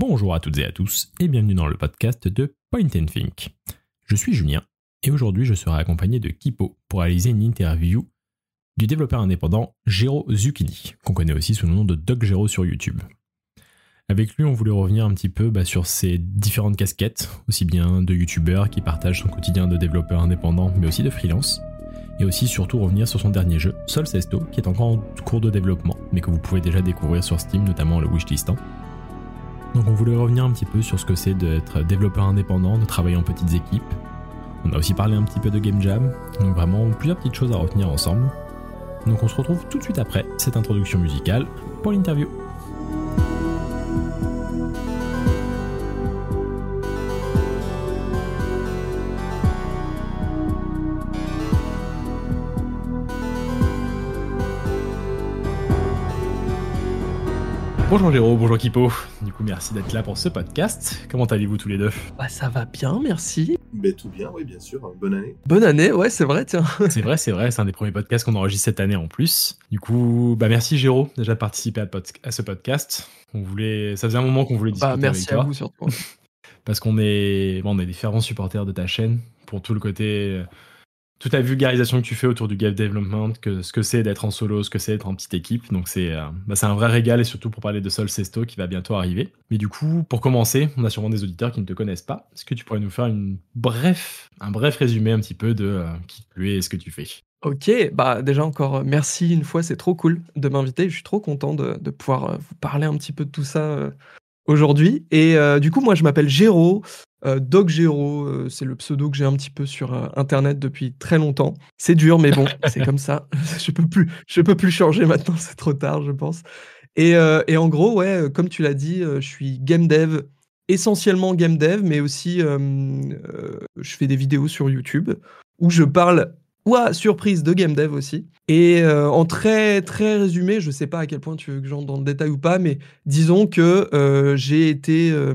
Bonjour à toutes et à tous et bienvenue dans le podcast de Point Think. Je suis Julien et aujourd'hui je serai accompagné de Kipo pour réaliser une interview du développeur indépendant Gero Zucchini, qu'on connaît aussi sous le nom de Doc Gero sur YouTube. Avec lui, on voulait revenir un petit peu bah, sur ses différentes casquettes, aussi bien de youtubeur qui partage son quotidien de développeur indépendant, mais aussi de freelance, et aussi surtout revenir sur son dernier jeu, Sol Sesto, qui est encore en cours de développement, mais que vous pouvez déjà découvrir sur Steam, notamment le wishlistant. Donc on voulait revenir un petit peu sur ce que c'est d'être développeur indépendant, de travailler en petites équipes. On a aussi parlé un petit peu de Game Jam, donc vraiment plusieurs petites choses à retenir ensemble. Donc on se retrouve tout de suite après cette introduction musicale pour l'interview. Bonjour Géraud, bonjour Kipo. Du coup, merci d'être là pour ce podcast. Comment allez-vous tous les deux? Bah ça va bien, merci. Ben, tout bien, oui, bien sûr. Bonne année. Bonne année, ouais, c'est vrai, tiens. C'est vrai, c'est vrai, c'est un des premiers podcasts qu'on enregistre cette année en plus. Du coup, bah merci Géraud déjà de participer à, à ce podcast. On voulait, ça faisait un moment qu'on voulait discuter bah, merci avec à toi. vous surtout. parce qu'on est, bon, on est des fervents supporters de ta chaîne pour tout le côté, toute la vulgarisation que tu fais autour du game development, que ce que c'est d'être en solo, ce que c'est d'être en petite équipe. Donc c'est, euh, bah, un vrai régal et surtout pour parler de Sol Sesto qui va bientôt arriver. Mais du coup, pour commencer, on a sûrement des auditeurs qui ne te connaissent pas. Est-ce que tu pourrais nous faire une bref, un bref résumé un petit peu de euh, qui tu es et ce que tu fais? Ok, bah déjà encore euh, merci une fois, c'est trop cool de m'inviter. Je suis trop content de, pouvoir euh, vous parler un petit peu de tout ça aujourd'hui. Et du coup, moi je m'appelle Géraud. Euh, Doc euh, c'est le pseudo que j'ai un petit peu sur euh, internet depuis très longtemps. C'est dur, mais bon, c'est comme ça. je peux plus, je peux plus changer maintenant, c'est trop tard, je pense. Et, euh, et en gros, ouais, comme tu l'as dit, je suis game dev, essentiellement game dev, mais aussi je fais des vidéos sur YouTube où je parle, surprise, de game dev aussi. Et euh, en très très résumé, je sais pas à quel point tu veux que j'entre dans le détail ou pas, mais disons que euh, j'ai été, euh,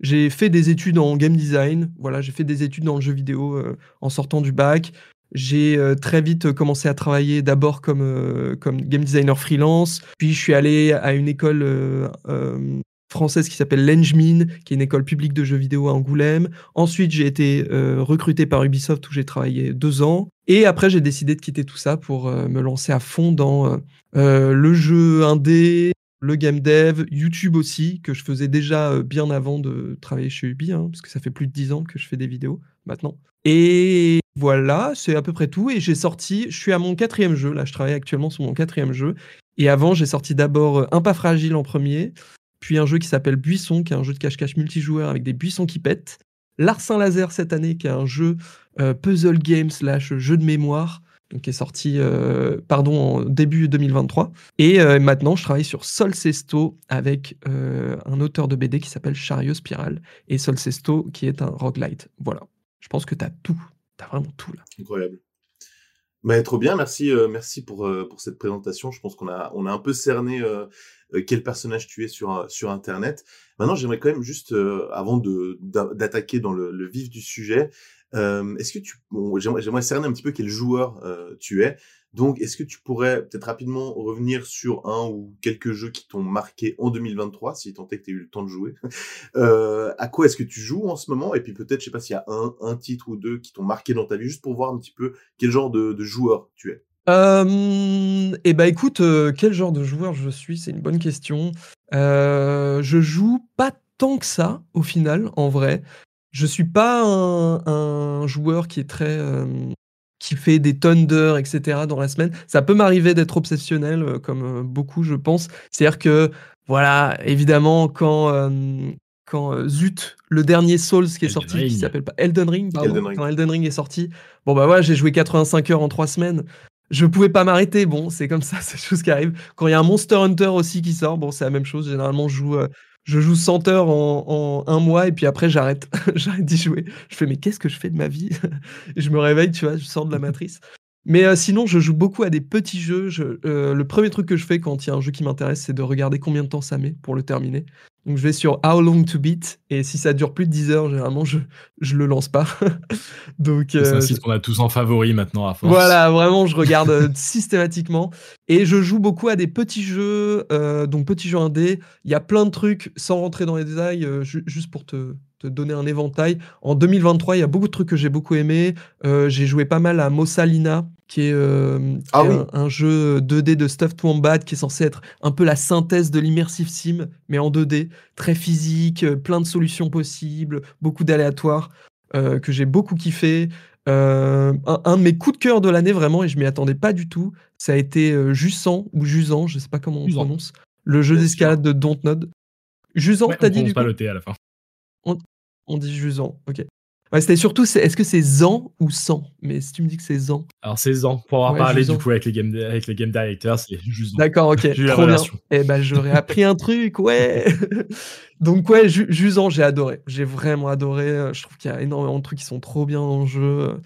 j'ai fait des études en game design. Voilà, j'ai fait des études dans le jeu vidéo en sortant du bac. J'ai très vite commencé à travailler d'abord comme, comme game designer freelance, puis je suis allé à une école française qui s'appelle l'Engmin, qui est une école publique de jeux vidéo à Angoulême. Ensuite, j'ai été euh, recruté par Ubisoft où j'ai travaillé deux ans. Et après, j'ai décidé de quitter tout ça pour euh, me lancer à fond dans euh, le jeu indé, le game dev, YouTube aussi, que je faisais déjà bien avant de travailler chez Ubi, hein, parce que ça fait plus de dix ans que je fais des vidéos maintenant. Et voilà, c'est à peu près tout. Et j'ai sorti, je suis à mon quatrième jeu, là je travaille actuellement sur mon quatrième jeu. Et avant, j'ai sorti d'abord Un pas fragile en premier, puis un jeu qui s'appelle Buisson, qui est un jeu de cache-cache multijoueur avec des buissons qui pètent. Larsin Laser cette année, qui est un jeu euh, puzzle game slash jeu de mémoire, qui est sorti euh, pardon, en début 2023. Et euh, maintenant, je travaille sur Sol Sesto avec un auteur de BD qui s'appelle Chariot Spiral et Sol Sesto qui est un roguelite. Voilà. Je pense que tu as tout. Tu as vraiment tout là. Incroyable. Mais trop bien, merci, euh, merci pour, euh, pour cette présentation. Je pense qu'on a, on a un peu cerné euh, euh, quel personnage tu es sur, euh, sur Internet. Maintenant, j'aimerais quand même juste, euh, avant de d'a- d'attaquer dans le, le vif du sujet, est-ce que tu, bon, j'aimerais, cerner un petit peu quel joueur tu es. Donc, est-ce que tu pourrais peut-être rapidement revenir sur un ou quelques jeux qui t'ont marqué en 2023, si tant est que tu as eu le temps de jouer? Euh, À quoi est-ce que tu joues en ce moment? Et puis peut-être, je sais pas s'il y a un, titre ou deux qui t'ont marqué dans ta vie, juste pour voir un petit peu quel genre de, joueur tu es. Euh, et bah écoute, euh, quel genre de joueur je suis? C'est une bonne question. Euh, je joue pas tant que ça au final, en vrai. Je suis pas un, un joueur qui est très euh, qui fait des tonnes d'heures, etc. dans la semaine. Ça peut m'arriver d'être obsessionnel, euh, comme euh, beaucoup, je pense. C'est-à-dire que voilà, évidemment, quand euh, quand euh, Zut, le dernier Souls qui est Elden sorti, Ring. qui s'appelle pas Elden Ring, pardon, Elden Ring. quand Elden Ring est sorti, bon bah voilà, j'ai joué 85 heures en trois semaines. Je pouvais pas m'arrêter, bon, c'est comme ça, c'est des choses qui arrivent. Quand il y a un Monster Hunter aussi qui sort, bon, c'est la même chose. Généralement, je joue, euh, je joue 100 heures en, en un mois et puis après, j'arrête. j'arrête d'y jouer. Je fais, mais qu'est-ce que je fais de ma vie? Et je me réveille, tu vois, je sors de la matrice. Mais euh, sinon, je joue beaucoup à des petits jeux. Je- euh, le premier truc que je fais quand il y a un jeu qui m'intéresse, c'est de regarder combien de temps ça met pour le terminer. Donc je vais sur How Long to Beat et si ça dure plus de 10 heures, généralement je je le lance pas. Donc C'est euh, un site qu'on a tous en favori maintenant à force. voilà, vraiment, je regarde euh, systématiquement. Et je joue beaucoup à des petits jeux, euh, donc petits jeux indés. Il y a plein de trucs, sans rentrer dans les détails, euh, ju- juste pour te, te donner un éventail. En 2023, il y a beaucoup de trucs que j'ai beaucoup aimé. Euh, j'ai joué pas mal à Mossalina, qui est, euh, qui Ah est oui. un, un jeu 2D de Stuffed Wombat, qui est censé être un peu la synthèse de l'immersive sim, mais en 2D, très physique, euh, plein de solutions possibles, beaucoup d'aléatoires, euh, que j'ai beaucoup kiffé. Euh, un, un de mes coups de cœur de l'année, vraiment, et je m'y attendais pas du tout, ça a été euh, Jusant, ou Jusant, je sais pas comment on Jusant. prononce, le jeu d'escalade de Dontnod. Jusant, Ouais, t'as dit du pas coup le T à la fin. On dit Jusant, ok. Ouais, c'était surtout, est-ce que c'est Zan ou San Mais si tu me dis que c'est Zan. Alors, c'est Zan. Pour avoir Ouais, parlé du coup avec les game, avec les game directors, c'est juste. D'accord, ok, J'ai trop bien. Eh ben, j'aurais appris un truc, ouais. Donc ouais, Ju- Jusant, j'ai adoré. J'ai vraiment adoré. Euh, Je trouve qu'il y a énormément de trucs qui sont trop bien dans le jeu.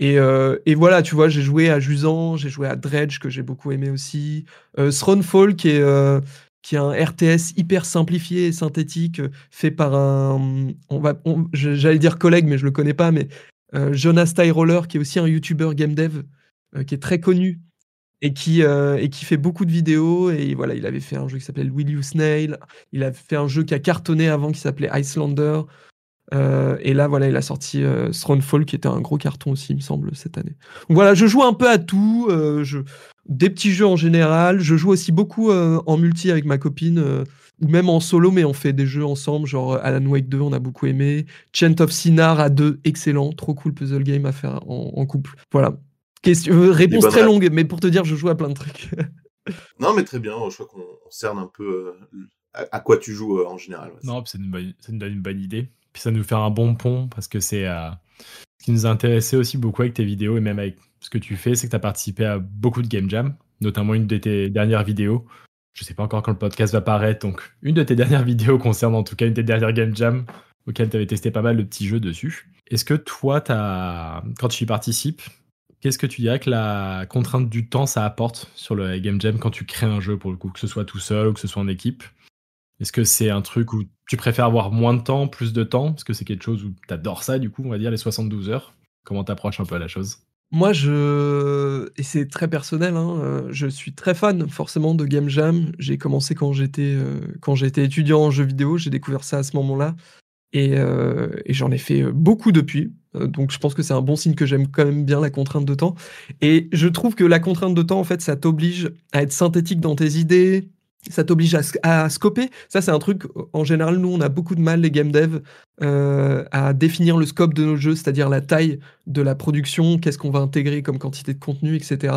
Et, euh, et voilà, tu vois, j'ai joué à Jusant, j'ai joué à Dredge que j'ai beaucoup aimé aussi. Euh, Thronefall qui est euh, qui est un RTS hyper simplifié et synthétique euh, fait par un, on va, j'allais dire collègue, mais je le connais pas, mais euh, Jonas Tyroller qui est aussi un YouTuber game dev euh, qui est très connu et qui, et qui fait beaucoup de vidéos. Et voilà, il avait fait un jeu qui s'appelait Will You Snail. Il a fait un jeu qui a cartonné avant qui s'appelait Icelander. Euh, et là, voilà, il a sorti euh, Thronefall, qui était un gros carton aussi, il me semble, cette année. Donc voilà, je joue un peu à tout. euh, je... Des petits jeux en général. Je joue aussi beaucoup euh, en multi avec ma copine, euh, ou même en solo, mais on fait des jeux ensemble, genre Alan Wake 2, on a beaucoup aimé. Chant of Sinar à deux, excellent, trop cool puzzle game à faire en, en couple. Voilà. Question, euh, réponse très rêves. longue, mais pour te dire, je joue à plein de trucs. Non, mais très bien. Je crois qu'on on cerne un peu euh, à, à quoi tu joues euh, en général. ouais. Non, ça nous, bonne- ça nous donne une bonne idée. Puis ça nous fait un bon pont parce que c'est euh, ce qui nous a intéressé aussi beaucoup avec tes vidéos et même avec ce que tu fais, c'est que tu as participé à beaucoup de game jam, notamment une de tes dernières vidéos. Je sais pas encore quand le podcast va paraître, donc une de tes dernières vidéos concerne en tout cas une de tes dernières game jam auxquelles tu avais testé pas mal de petits jeux dessus. Est-ce que toi, as, quand tu y participes, qu'est-ce que tu dirais que la contrainte du temps ça apporte sur le game jam quand tu crées un jeu pour le coup, que ce soit tout seul ou que ce soit en équipe? Est-ce que c'est un truc où tu préfères avoir moins de temps, plus de temps? Est-ce que c'est quelque chose où tu adores ça, du coup, on va dire, les 72 heures Comment t'approches un peu à la chose? Moi, je. Et c'est très personnel, hein, euh, je suis très fan forcément de Game Jam. J'ai commencé quand j'étais euh, quand j'étais étudiant en jeux vidéo, j'ai découvert ça à ce moment-là. Et, euh, et j'en ai fait beaucoup depuis. Donc je pense que c'est un bon signe que j'aime quand même bien la contrainte de temps. Et je trouve que la contrainte de temps, en fait, ça t'oblige à être synthétique dans tes idées. Ça t'oblige à, sc- à scoper. Ça, c'est un truc, en général, nous, on a beaucoup de mal, les game devs, euh, à définir le scope de nos jeux, c'est-à-dire la taille de la production, qu'est-ce qu'on va intégrer comme quantité de contenu, etc.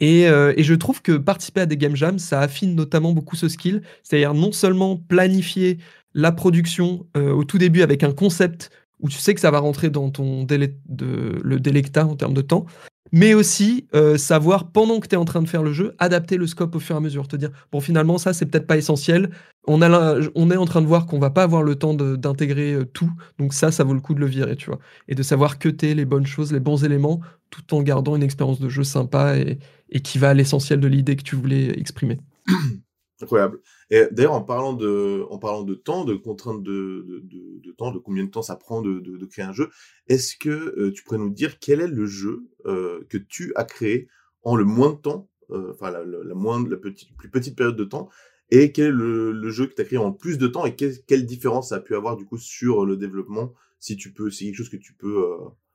Et, euh, et je trouve que participer à des game jams, ça affine notamment beaucoup ce skill, c'est-à-dire non seulement planifier la production euh, au tout début avec un concept où tu sais que ça va rentrer dans ton délai de, le délecta en termes de temps, mais aussi euh, savoir pendant que tu es en train de faire le jeu, adapter le scope au fur et à mesure, te dire bon finalement ça c'est peut-être pas essentiel, on, est en train de voir qu'on va pas avoir le temps d'intégrer euh, tout, donc ça ça vaut le coup de le virer, tu vois, et de savoir cuter les bonnes choses, les bons éléments, tout en gardant une expérience de jeu sympa et, et qui va à l'essentiel de l'idée que tu voulais exprimer. Incroyable. Et d'ailleurs, en parlant de, en parlant de temps, de contraintes de, de, de, temps, de combien de temps ça prend de, de, créer un jeu, est-ce que euh, tu pourrais nous dire quel est le jeu euh, que tu as créé en le moins de temps, euh, enfin la, la, la moins, la petite, plus petite période de temps, et quel est le, jeu que tu as créé en plus de temps et quelle, différence ça a pu avoir du coup sur le développement, si tu peux, c'est quelque chose que tu peux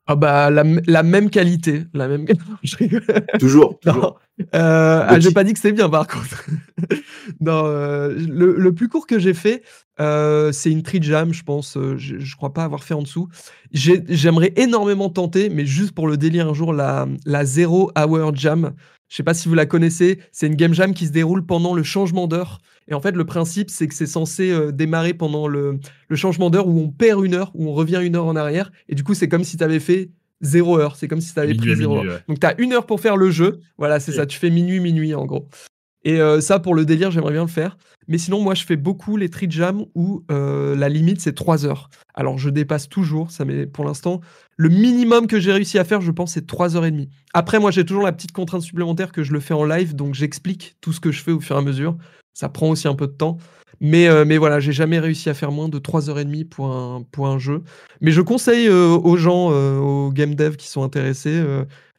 Ah bah la, même qualité, la même. Toujours, toujours. Euh, ah, j'ai pas dit que c'était bien par contre. non, euh, le, le plus court que j'ai fait, euh, c'est une tree jam, je pense. euh, je, je crois pas avoir fait en dessous. J'ai- J'aimerais énormément tenter, mais juste pour le délire un jour, la, la Zero Hour Jam. Je sais pas si vous la connaissez. C'est une game jam qui se déroule pendant le changement d'heure. Et en fait, le principe, c'est que c'est censé euh, démarrer pendant le, le changement d'heure où on perd une heure, où on revient une heure en arrière. Et du coup, c'est comme si tu avais fait zéro heure. C'est comme si tu avais Minuit pris zéro minuit, heure. ouais. Donc, tu as une heure pour faire le jeu. Voilà, c'est ça. Tu fais minuit, minuit, en gros. Et euh, ça, pour le délire, j'aimerais bien le faire. Mais sinon, moi, je fais beaucoup les tree jams où euh, la limite, c'est 3 heures. Alors, je dépasse toujours. Ça met, pour l'instant, le minimum que j'ai réussi à faire, je pense, c'est 3 heures et demie. Après, moi, j'ai toujours la petite contrainte supplémentaire que je le fais en live. Donc, j'explique tout ce que je fais au fur et à mesure. Ça prend aussi un peu de temps. Mais, euh, mais voilà, j'ai jamais réussi à faire moins de 3h30 pour un, pour un jeu. Mais je conseille euh, aux gens, euh, aux game devs qui sont intéressés,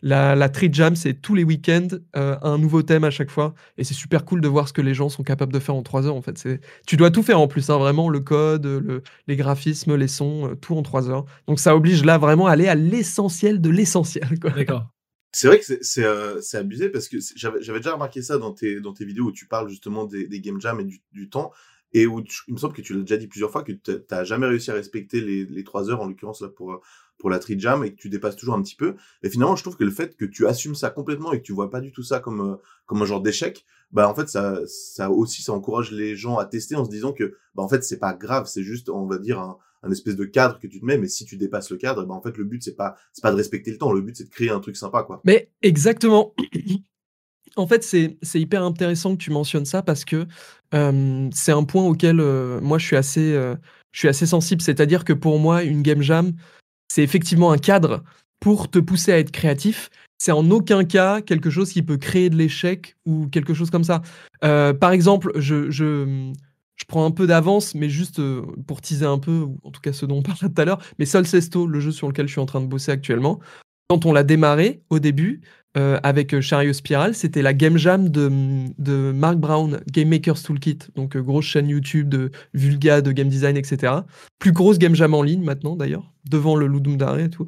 la, la Tree Jam, c'est tous les week-ends un nouveau thème à chaque fois. Et c'est super cool de voir ce que les gens sont capables de faire en 3 heures. En fait, tu dois tout faire en plus, hein, vraiment, le code, le, les graphismes, les sons, tout en 3 heures. Donc ça oblige là vraiment à aller à l'essentiel de l'essentiel. D'accord. C'est vrai que c'est euh, abusé parce que j'avais déjà remarqué ça dans tes, dans tes vidéos où tu parles justement des, des game jams et du, temps et où il me semble que tu l'as déjà dit plusieurs fois que tu n'as jamais réussi à respecter les, les 3 heures en l'occurrence là pour pour la tree jam et que tu dépasses toujours un petit peu. Et finalement, je trouve que le fait que tu assumes ça complètement et que tu vois pas du tout ça comme euh, comme un genre d'échec, bah en fait ça ça aussi ça encourage les gens à tester en se disant que bah en fait c'est pas grave, c'est juste on va dire un, un espèce de cadre que tu te mets, mais si tu dépasses le cadre, bah en fait le but c'est pas c'est pas de respecter le temps, le but c'est de créer un truc sympa quoi. Mais exactement. En fait, c'est hyper intéressant que tu mentionnes ça parce que c'est un point auquel moi je suis assez, je suis assez sensible. C'est-à-dire que pour moi, une game jam, c'est effectivement un cadre pour te pousser à être créatif. C'est en aucun cas quelque chose qui peut créer de l'échec ou quelque chose comme ça. par exemple, je prends un peu d'avance, mais juste euh, pour teaser un peu, en tout cas ce dont on parlait tout à l'heure, mais Sol Sesto, le jeu sur lequel je suis en train de bosser actuellement, quand on l'a démarré au début, euh, avec euh, Chariot Spiral, c'était la game jam de, de Mark Brown, Game Maker's Toolkit, donc grosse chaîne YouTube de Vulga, de game design, etc. Plus grosse game jam en ligne maintenant d'ailleurs, devant le Ludum Dare et tout.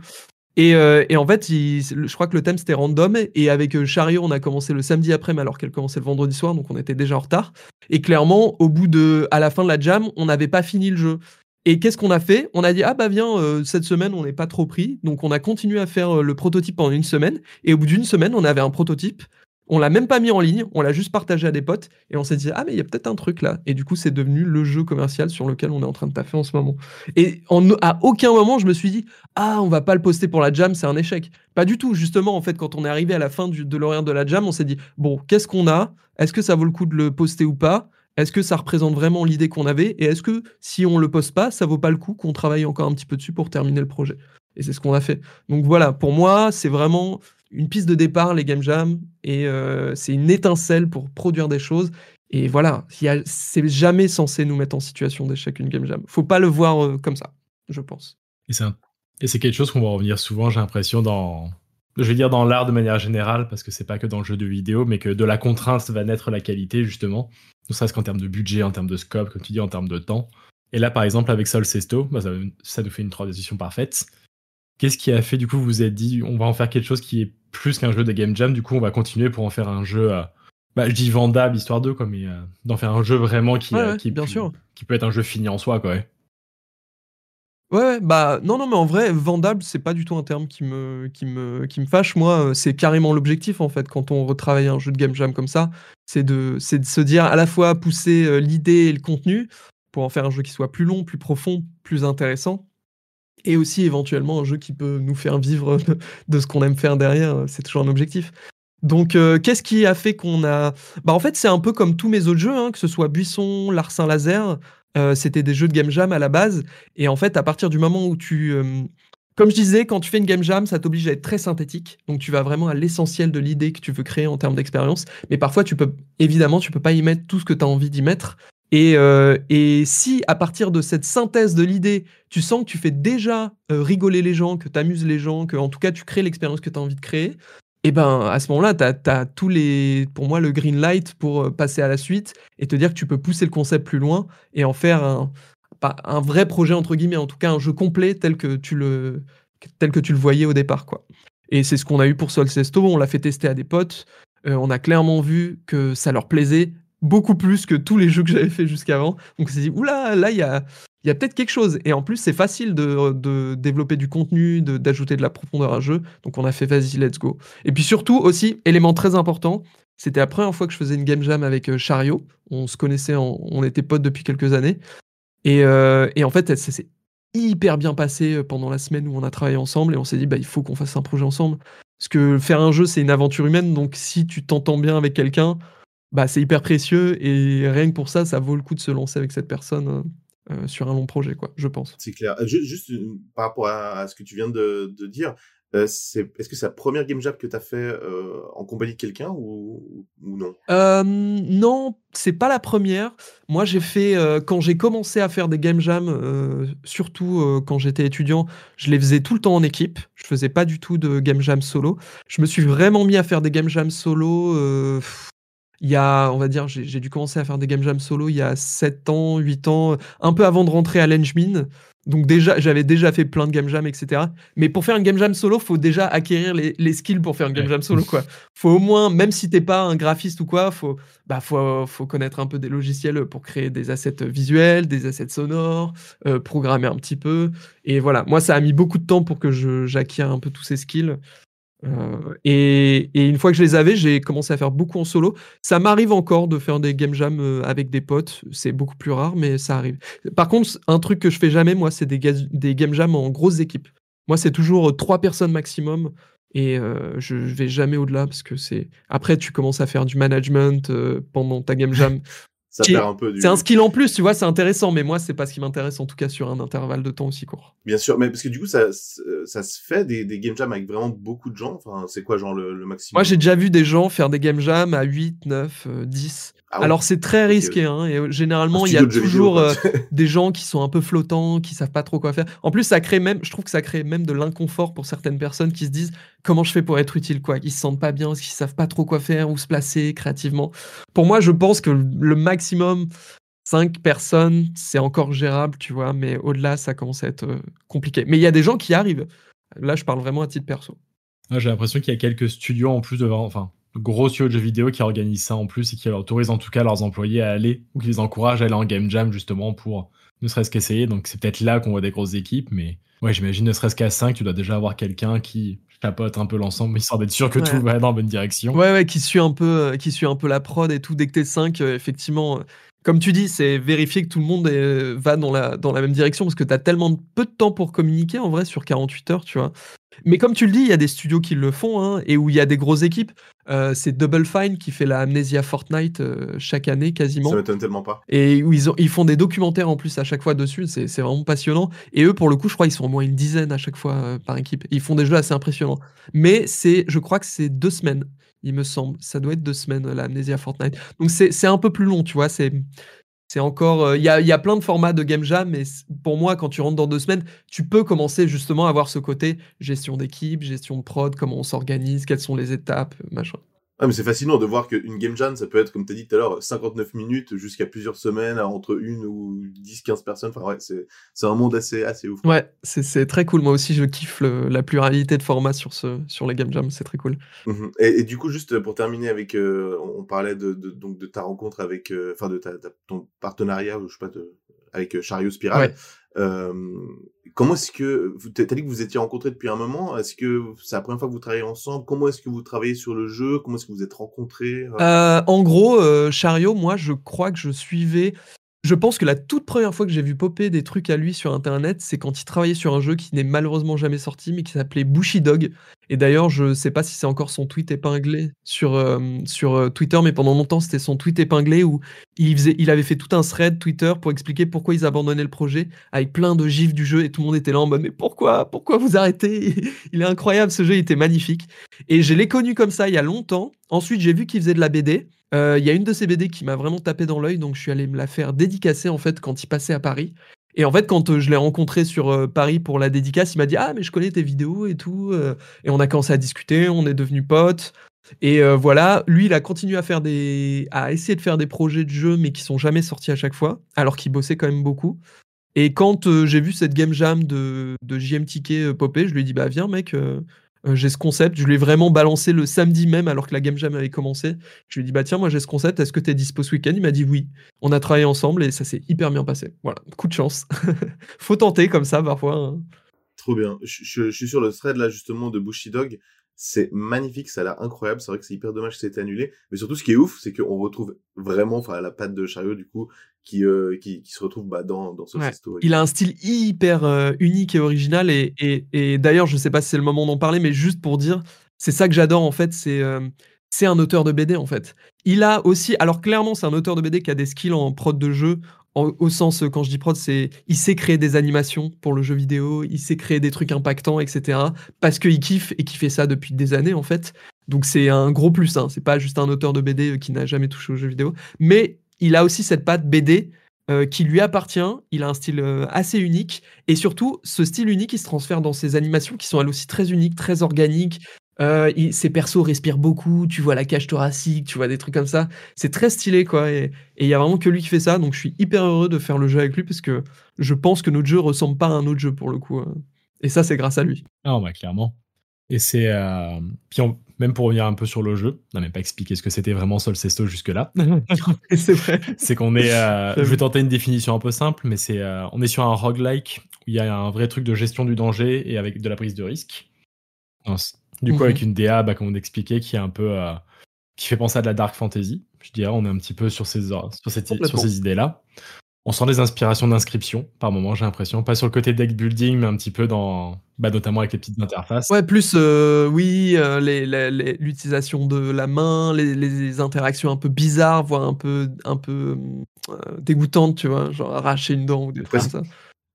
Euh, et, en fait, je crois que le thème c'était random. Et avec euh, Chariot, on a commencé le samedi après, alors qu'elle commençait le vendredi soir, donc on était déjà en retard. Et clairement, au bout de, à la fin de la jam, on n'avait pas fini le jeu. Et qu'est-ce qu'on a fait? On a dit ah bah viens euh, cette semaine on n'est pas trop pris donc on a continué à faire le prototype pendant une semaine et au bout d'une semaine on avait un prototype on l'a même pas mis en ligne, on l'a juste partagé à des potes et on s'est dit ah mais il y a peut-être un truc là et du coup c'est devenu le jeu commercial sur lequel on est en train de taffer en ce moment. Et à aucun moment je me suis dit ah on va pas le poster pour la jam c'est un échec. Pas du tout justement en fait quand on est arrivé à la fin de l'horaire de la jam on s'est dit bon qu'est-ce qu'on a? Est-ce que ça vaut le coup de le poster ou pas? Est-ce que ça représente vraiment l'idée qu'on avait? Et est-ce que si on le poste pas ça vaut pas le coup qu'on travaille encore un petit peu dessus pour terminer le projet? Et c'est ce qu'on a fait. Donc voilà pour moi c'est vraiment une piste de départ, les game jams, et euh, c'est une étincelle pour produire des choses. Et voilà, c'est jamais censé nous mettre en situation d'échec une game jam. Faut pas le voir euh, comme ça, je pense. Et c'est quelque chose qu'on va revenir souvent, j'ai l'impression, dans, je vais dire dans l'art de manière générale, parce que c'est pas que dans le jeu de vidéo, mais que de la contrainte va naître la qualité, justement. Ne serait-ce qu'en termes de budget, en termes de scope, comme tu dis, en termes de temps. Et là, par exemple, avec Sol Sesto, bah, ça, ça, nous fait une transition parfaite. Qu'est-ce qui a fait, du coup, vous vous êtes dit, on va en faire quelque chose qui est plus qu'un jeu de game jam, du coup, on va continuer pour en faire un jeu, euh, bah, je dis vendable, histoire de, quoi, mais euh, d'en faire un jeu vraiment qui, euh, qui, bien sûr. qui peut être un jeu fini en soi, quoi. Ouais. Ouais, bah non, non, mais en vrai, vendable, c'est pas du tout un terme qui me, qui me, qui me fâche. Moi, c'est carrément l'objectif en fait quand on retravaille un jeu de game jam comme ça, c'est de, c'est de se dire à la fois pousser l'idée et le contenu pour en faire un jeu qui soit plus long, plus profond, plus intéressant, et aussi éventuellement un jeu qui peut nous faire vivre de, ce qu'on aime faire derrière. C'est toujours un objectif. Donc, euh, qu'est-ce qui a fait qu'on a. Bah, en fait, c'est un peu comme tous mes autres jeux, hein, que ce soit Buisson, Larsin Laser. Euh, c'était des jeux de game jam à la base. Et en fait, à partir du moment où tu. Euh, comme je disais, quand tu fais une game jam, ça t'oblige à être très synthétique. Donc, tu vas vraiment à l'essentiel de l'idée que tu veux créer en termes d'expérience. Mais parfois, tu peux. Évidemment, tu peux pas y mettre tout ce que tu as envie d'y mettre. Euh, et, si à partir de cette synthèse de l'idée, tu sens que tu fais déjà euh, rigoler les gens, que tu amuses les gens, que en tout cas tu crées l'expérience que tu as envie de créer, et eh ben à ce moment-là, tu as, tous les, pour moi, le green light pour euh, passer à la suite et te dire que tu peux pousser le concept plus loin et en faire un, vrai projet, entre guillemets, en tout cas un jeu complet tel que tu le, tel que tu le voyais au départ. quoi. Et c'est ce qu'on a eu pour Solcesto, on l'a fait tester à des potes, on a clairement vu que ça leur plaisait beaucoup plus que tous les jeux que j'avais fait jusqu'avant. Donc on s'est dit, oula, là, il y a, y a peut-être quelque chose. Et en plus, c'est facile de, développer du contenu, d'ajouter de, la profondeur à un jeu. Donc on a fait, vas-y, let's go. Et puis surtout, aussi, élément très important, c'était la première fois que je faisais une game jam avec euh, Chariot. On se connaissait, on était potes depuis quelques années. Et, euh, et en fait, ça s'est hyper bien passé euh, pendant la semaine où on a travaillé ensemble. Et on s'est dit, bah, il faut qu'on fasse un projet ensemble. Parce que faire un jeu, c'est une aventure humaine. Donc si tu t'entends bien avec quelqu'un, bah, c'est hyper précieux et rien que pour ça, ça vaut le coup de se lancer avec cette personne euh, euh, sur un long projet, quoi, je pense. C'est clair. Euh, juste, par rapport à, ce que tu viens de, dire, Euh, c'est, est-ce que c'est la première game jam que tu as fait euh, en compagnie de quelqu'un ou, ou non? Euh, non, c'est pas la première. Moi, j'ai fait quand j'ai commencé à faire des game jams, surtout quand j'étais étudiant, je les faisais tout le temps en équipe. Je faisais pas du tout de game jam solo. Je me suis vraiment mis à faire des game jam solo. Il y a, on va dire, j'ai dû commencer à faire des game jam solo il y a 7 ans, 8 ans, un peu avant de rentrer à l'Engmin. Donc déjà, j'avais déjà fait plein de game jam, etc. Mais pour faire une game jam solo, faut déjà acquérir les, les skills pour faire une game Ouais. jam solo, quoi. Faut au moins, même si t'es pas un graphiste ou quoi, faut, bah, faut, faut connaître un peu des logiciels pour créer des assets visuels, des assets sonores, euh, programmer un petit peu. Et voilà, moi, ça a mis beaucoup de temps pour que je- j'acquière un peu tous ces skills. Euh, et, une fois que je les avais, j'ai commencé à faire beaucoup en solo. Ça m'arrive encore de faire des game jams euh, avec des potes. C'est beaucoup plus rare, mais ça arrive. Par contre, un truc que je fais jamais, moi, c'est des, game jams en grosses équipes. Moi, c'est toujours euh, trois personnes maximum. Et je, je vais jamais au-delà parce que c'est. Après, tu commences à faire du management pendant ta game jam. Ça Qui- perd un peu du. C'est un skill en plus, tu vois, c'est intéressant. Mais moi, c'est pas ce qui m'intéresse, en tout cas sur un intervalle de temps aussi court. Bien sûr, mais parce que du coup, ça, ça se fait des, des game jams avec vraiment beaucoup de gens? Enfin, c'est quoi, genre le, le maximum? Moi, j'ai déjà vu des gens faire des game jams à 8, 9, euh, 10. Ah ouais. Alors, c'est très risqué. Hein, et euh, généralement, il y a de vidéo, toujours euh, des gens qui sont un peu flottants, qui savent pas trop quoi faire. En plus, ça crée même, je trouve que ça crée même de l'inconfort pour certaines personnes qui se disent comment je fais pour être utile, quoi? Ils se sentent pas bien, parce qu'ils savent pas trop quoi faire, où se placer créativement. Pour moi, je pense que le maximum 5 personnes, c'est encore gérable, tu vois, mais au-delà, ça commence à être euh, compliqué. Mais il y a des gens qui arrivent. Là, je parle vraiment à titre perso. Ah, J'ai l'impression qu'il y a quelques studios en plus de enfin de gros studios de jeux vidéo qui organisent ça en plus et qui autorisent en tout cas leurs employés à aller ou qui les encouragent à aller en game jam justement pour ne serait-ce qu'essayer. Donc c'est peut-être là qu'on voit des grosses équipes, mais ouais, j'imagine ne serait-ce qu'à 5, tu dois déjà avoir quelqu'un qui chapeaute un peu l'ensemble histoire d'être sûr que Ouais. tout va dans la bonne direction. Ouais, ouais, qui suit un peu, euh, qui suit un peu la prod et tout. Dès que t'es 5, euh, effectivement, euh, comme tu dis, c'est vérifier que tout le monde est- va dans la, dans la même direction parce que t'as tellement de- peu de temps pour communiquer en vrai sur 48 heures, tu vois. Mais comme tu le dis, il y a des studios qui le font hein, et où il y a des grosses équipes. Euh, c'est Double Fine qui fait la Amnesia Fortnite euh, chaque année quasiment. Ça m'étonne tellement pas. Et où ils, ont, ils font des documentaires en plus à chaque fois dessus, c'est c'est vraiment passionnant. Et eux, pour le coup, je crois ils sont au moins une dizaine à chaque fois euh, par équipe. Ils font des jeux assez impressionnants. Mais c'est, je crois que c'est deux semaines, il me semble. Ça doit être deux semaines, la Amnesia Fortnite. Donc c'est un peu plus long, tu vois. C'est encore. euh, Il y, y a plein de formats de game jam, mais pour moi, quand tu rentres dans deux semaines, tu peux commencer justement à avoir ce côté gestion d'équipe, gestion de prod, comment on s'organise, quelles sont les étapes, machin. Ah, mais c'est fascinant de voir qu'une game jam, ça peut être, comme tu as dit tout à l'heure, 59 minutes jusqu'à plusieurs semaines, entre une ou 10, 15 personnes. Enfin, ouais, c'est, c'est un monde assez, assez ouf. Ouais, c'est très cool. Moi aussi, je kiffe le- la pluralité de formats sur, ce, sur les game jams, c'est très cool. Mhm. Et, et du coup, juste pour terminer avec, euh, on parlait de, de, donc de ta rencontre avec, euh, enfin, de ta, ta- ton partenariat, je sais pas, de, avec euh, Chariot Spiral. Ouais. Euh, comment est-ce que, vous- t'as dit que vous étiez rencontrés depuis un moment. Est-ce que c'est la première fois que vous travaillez ensemble? Comment est-ce que vous travaillez sur le jeu? Comment est-ce que vous êtes rencontrés? Euh, Euh, en gros, euh, Chariot, moi, je crois que je suivais. Je pense que la toute première fois que j'ai vu popper des trucs à lui sur internet, c'est quand il travaillait sur un jeu qui n'est malheureusement jamais sorti, mais qui s'appelait Bushy Dog. Et d'ailleurs, je sais pas si c'est encore son tweet épinglé sur, euh, euh, Twitter, mais pendant longtemps, c'était son tweet épinglé où il, il avait fait tout un thread Twitter pour expliquer pourquoi ils abandonnaient le projet, avec plein de gifs du jeu, et tout le monde était là en mode Mais pourquoi? Pourquoi vous arrêtez? Il est incroyable, ce jeu, il était magnifique. Et je l'ai connu comme ça il y a longtemps. Ensuite, j'ai vu qu'il faisait de la BD. Euh, Il y a une de ces BD qui m'a vraiment tapé dans l'œil, donc je suis allé me la faire dédicacer en fait quand il passait à Paris. Et en fait, quand euh, je l'ai rencontré sur euh, Paris pour la dédicace, il m'a dit Ah, mais je connais tes vidéos et tout. euh. Et on a commencé à discuter, on est devenus potes. Et euh, voilà, lui, il a continué à faire des, à essayer de faire des projets de jeux, mais qui sont jamais sortis à chaque fois, alors qu'il bossait quand même beaucoup. Et quand euh, j'ai vu cette game jam de, de JMTK euh, popper, je lui ai dit Bah, viens, mec, euh, j'ai ce concept. Je lui ai vraiment balancé le samedi même, alors que la game jam avait commencé. Je lui ai dit Bah, tiens, moi, j'ai ce concept, est-ce que t'es dispo ce week-end? Il m'a dit oui. On a travaillé ensemble et ça s'est hyper bien passé. Voilà, coup de chance. Faut tenter comme ça parfois. hein. Trop bien. Je, suis sur le thread là justement de Bushy Dog. C'est magnifique, ça a l'air incroyable. C'est vrai que c'est hyper dommage que ça ait été annulé. Mais surtout, ce qui est ouf, c'est qu'on retrouve vraiment, la patte de Chariot du coup, qui, euh, qui, qui se retrouve bah, dans, dans ce Ouais. Il a un style hyper euh, unique et original. Et, et- et d'ailleurs, je sais pas si c'est le moment d'en parler, mais juste pour dire, c'est ça que j'adore en fait. C'est euh, c'est un auteur de BD en fait. Il a aussi, alors clairement, c'est un auteur de BD qui a des skills en prod de jeu, au sens, quand je dis prod, c'est il sait créer des animations pour le jeu vidéo, il sait créer des trucs impactants, etc. Parce qu'il kiffe et qu'il fait ça depuis des années, en fait. Donc c'est un gros plus. Hein. C'est pas juste un auteur de BD qui n'a jamais touché au jeu vidéo. Mais il a aussi cette patte BD qui lui appartient. Il a un style assez unique. Et surtout, ce style unique, il se transfère dans ses animations qui sont elles aussi très uniques, très organiques. Euh, ses persos respirent beaucoup, tu vois la cage thoracique, tu vois des trucs comme ça. C'est très stylé, quoi. Et il y a vraiment que lui qui fait ça. Donc je suis hyper heureux de faire le jeu avec lui parce que je pense que notre jeu ressemble pas à un autre jeu pour le coup. Hein. Et ça, c'est grâce à lui. Ah, bah, clairement. Et c'est. Euh, puis même pour revenir un peu sur le jeu, on n'a même pas expliqué ce que c'était vraiment Solcesto jusque-là. c'est vrai. c'est qu'on est. Euh, je vais tenter une définition un peu simple, mais c'est. Euh, on est sur un roguelike où il y a un vrai truc de gestion du danger et avec de la prise de risque. Du coup, avec mhm. une DA, bah, comme on expliquait, qui est un peu. qui fait penser à de la dark fantasy. Je dirais, on est un petit peu sur ces, sur cette, sur ces idées-là on sent des inspirations d'inscription par moment, j'ai l'impression. Pas sur le côté deck building, mais un petit peu dans, bah, notamment avec les petites interfaces. Ouais, plus, euh, oui, euh, l'utilisation de la main, les, interactions un peu bizarres, voire un peu, un peu euh, dégoûtantes, tu vois, genre arracher une dent ou des trucs comme ça.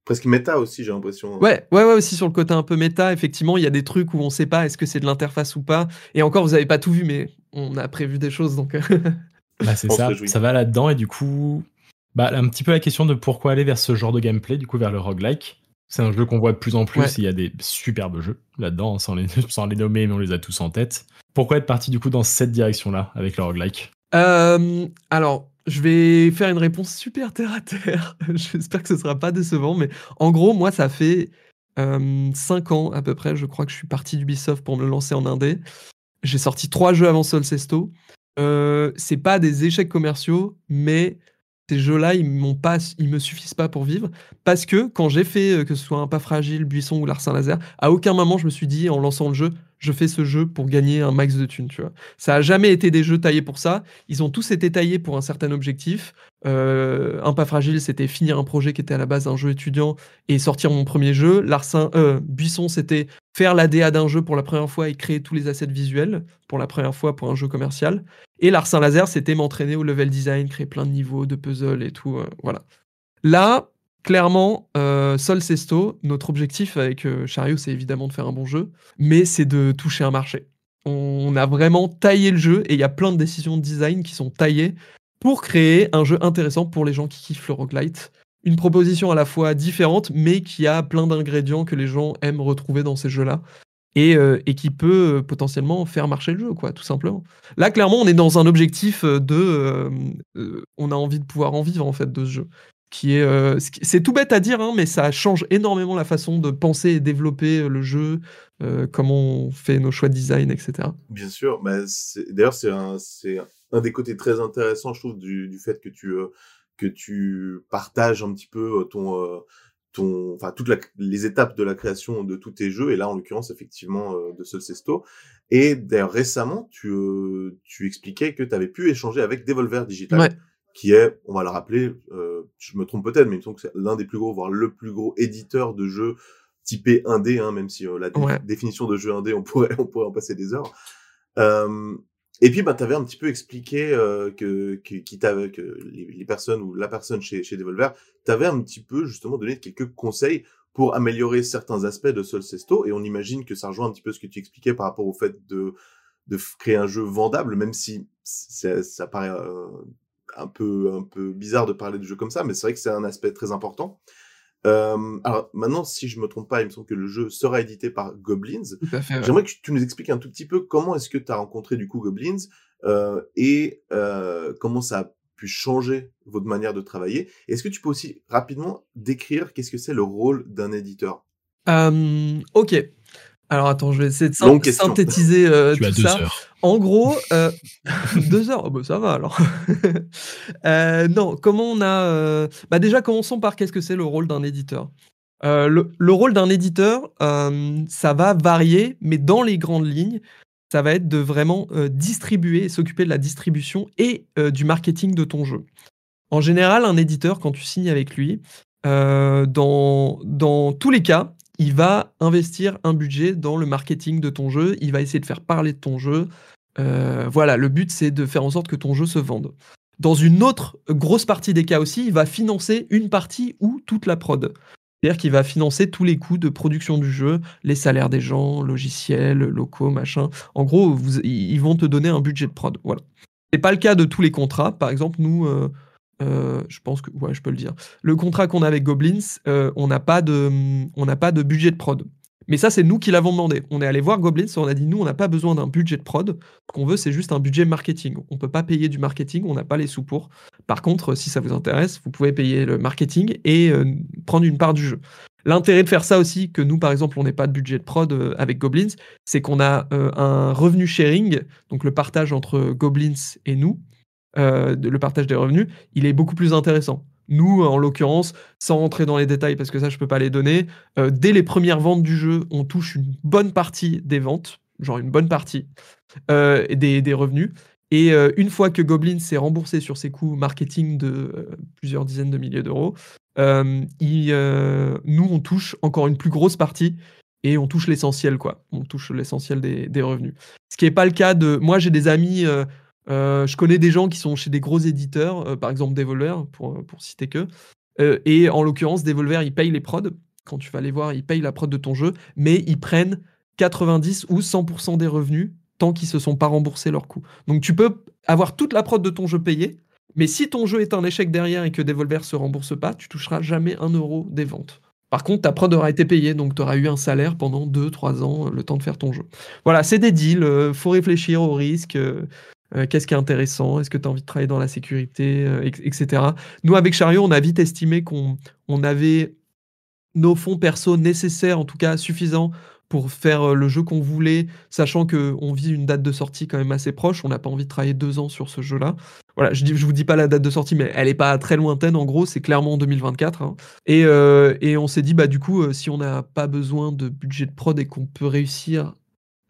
Presque méta aussi, j'ai l'impression. Ouais, ouais, ouais, aussi sur le côté un peu méta, effectivement, il y a des trucs où on sait pas est-ce que c'est de l'interface ou pas. Et encore, vous avez pas tout vu, mais on a prévu des choses, donc. bah, c'est ça, ça va là-dedans, et du coup, bah, un petit peu la question de pourquoi aller vers ce genre de gameplay, du coup vers le roguelike. C'est un jeu qu'on voit de plus en plus, il y a des superbes jeux là-dedans, sans les, sans les nommer, mais on les a tous en tête. Pourquoi être parti du coup dans cette direction-là avec le roguelike? Euh, Alors, je vais faire une réponse super terre à terre. J'espère que ce sera pas décevant, mais en gros, moi, ça fait 5 euh, ans à peu près, je crois que je suis parti d'Ubisoft pour me lancer en indé. J'ai sorti trois jeux avant Solcesto. Euh, c'est pas des échecs commerciaux, mais ces jeux-là, ils m'ont me suffisent pas pour vivre. Parce que quand j'ai fait, euh, que ce soit un pas fragile, Buisson ou l'Arsin Laser, à aucun moment je me suis dit en lançant le jeu, je fais ce jeu pour gagner un max de thunes, tu vois. Ça a jamais été des jeux taillés pour ça. Ils ont tous été taillés pour un certain objectif. Euh, un pas fragile, c'était finir un projet qui était à la base un jeu étudiant et sortir mon premier jeu. Euh, Buisson, c'était faire la DA d'un jeu pour la première fois et créer tous les assets visuels pour la première fois pour un jeu commercial. Et Larsin Laser, c'était m'entraîner au level design, créer plein de niveaux, de puzzles et tout. Euh, voilà. Là, Clairement, euh, Sol Sesto, notre objectif avec euh, Chariot, c'est évidemment de faire un bon jeu, mais c'est de toucher un marché. On a vraiment taillé le jeu et il y a plein de décisions de design qui sont taillées pour créer un jeu intéressant pour les gens qui kiffent le roguelite. Une proposition à la fois différente, mais qui a plein d'ingrédients que les gens aiment retrouver dans ces jeux-là. Et, euh, qui peut potentiellement faire marcher le jeu, quoi, tout simplement. Là, clairement, on est dans un objectif de. on a envie de pouvoir en vivre, en fait, de ce jeu qui est euh, c'est tout bête à dire hein, mais ça change énormément la façon de penser et développer euh, le jeu euh, comment on fait nos choix de design etc bien sûr bah, d'ailleurs c'est un, un des côtés très intéressants je trouve du, du fait que tu que tu partages un petit peu ton ton enfin toutes les étapes de la création de tous tes jeux et là en l'occurrence effectivement de Solcesto et d'ailleurs récemment tu tu expliquais que tu avais pu échanger avec Devolver Digital ouais. qui est, on va le rappeler, euh, je me trompe peut-être, mais il me semble que c'est l'un des plus gros, voire le plus gros éditeur de jeux typé 1D, hein, même si euh, la définition de jeu 1D, on pourrait, on pourrait en passer des heures. Et puis, bah, tu avais un petit peu expliqué euh, que, que, qui que les, personnes ou la personne chez, chez Devolver t'avait un petit peu justement donné quelques conseils pour améliorer certains aspects de Solcesto. Et on imagine que ça rejoint un petit peu ce que tu expliquais par rapport au fait de, de créer un jeu vendable, même si ça, ça paraît euh, un peu, un peu bizarre de parler de jeu comme ça, mais c'est vrai que c'est un aspect très important. Euh, alors maintenant, si je me trompe pas, il me semble que le jeu sera édité par Goblins. J'aimerais que tu nous expliques un tout petit peu comment est-ce que tu as rencontré du coup Goblins euh, et euh, comment ça a pu changer votre manière de travailler. Est-ce que tu peux aussi rapidement décrire qu'est-ce que c'est le rôle d'un éditeur? Ok. Alors attends, je vais essayer de synthétiser euh, tu as deux Heures. En gros, euh, deux heures, oh, bah, ça va alors. euh, non, comment on a euh, Bah déjà, commençons par qu'est-ce que c'est le rôle d'un éditeur? Euh, le, le, rôle d'un éditeur, ça va varier, mais dans les grandes lignes, ça va être de vraiment distribuer et s'occuper de la distribution et du marketing de ton jeu. En général, un éditeur, quand tu signes avec lui, dans, dans tous les cas, il va investir un budget dans le marketing de ton jeu, il va essayer de faire parler de ton jeu. Euh, voilà, le but c'est de faire en sorte que ton jeu se vende. Dans une autre grosse partie des cas aussi, il va financer une partie ou toute la prod. C'est-à-dire qu'il va financer tous les coûts de production du jeu, les salaires des gens, logiciels, locaux, machin. En gros, ils vont te donner un budget de prod. Voilà. C'est pas le cas de tous les contrats. Par exemple, nous, euh, euh, je pense que, ouais, je peux le dire. Le contrat qu'on a avec Goblins, euh, on n'a pas de, budget de prod. Mais ça, c'est nous qui l'avons demandé. On est allé voir Goblins, on a dit nous, on n'a pas besoin d'un budget de prod. Ce qu'on veut, c'est juste un budget marketing. On ne peut pas payer du marketing, on n'a pas les sous pour. Par contre, si ça vous intéresse, vous pouvez payer le marketing et euh, prendre une part du jeu. L'intérêt de faire ça aussi, que nous, par exemple, on n'ait pas de budget de prod avec Goblins, c'est qu'on a un revenu sharing, donc le partage entre Goblins et nous, le partage des revenus, il est beaucoup plus intéressant. Nous, en l'occurrence, sans rentrer dans les détails parce que ça, je peux pas les donner, euh, dès les premières ventes du jeu, on touche une bonne partie des ventes, genre une bonne partie euh, des, revenus. Et euh, une fois que Goblin s'est remboursé sur ses coûts marketing de plusieurs dizaines de milliers d'euros, nous, on touche encore une plus grosse partie et on touche l'essentiel, quoi. On touche l'essentiel des, revenus. Ce qui n'est pas le cas de. Moi, j'ai des amis euh, je connais des gens qui sont chez des gros éditeurs, euh, par exemple Devolver, pour, pour citer que. Euh, et en l'occurrence, Devolver, ils payent les prods. Quand tu vas les voir, ils payent la prod de ton jeu, mais ils prennent 90 ou 100% des revenus tant qu'ils se sont pas remboursés leurs coûts. Donc tu peux avoir toute la prod de ton jeu payée, mais si ton jeu est un échec derrière et que Devolver se rembourse pas, tu toucheras jamais un euro des ventes. Par contre, ta prod aura été payée, donc tu auras eu un salaire pendant 2-3 ans, le temps de faire ton jeu. Voilà, c'est des deals, faut réfléchir au risque. Euh, qu'est-ce qui est intéressant, est-ce que tu as envie de travailler dans la sécurité, euh, etc. Nous, avec Chariot, on a vite estimé qu'on avait nos fonds perso nécessaires, en tout cas suffisants pour faire euh, le jeu qu'on voulait, sachant qu'on vit une date de sortie quand même assez proche. On n'a pas envie de travailler deux ans sur ce jeu-là. Voilà, je ne vous dis pas la date de sortie, mais elle n'est pas très lointaine. En gros, c'est clairement en 2024. Hein. Et, et, on s'est dit, bah, du coup, si on n'a pas besoin de budget de prod et qu'on peut réussir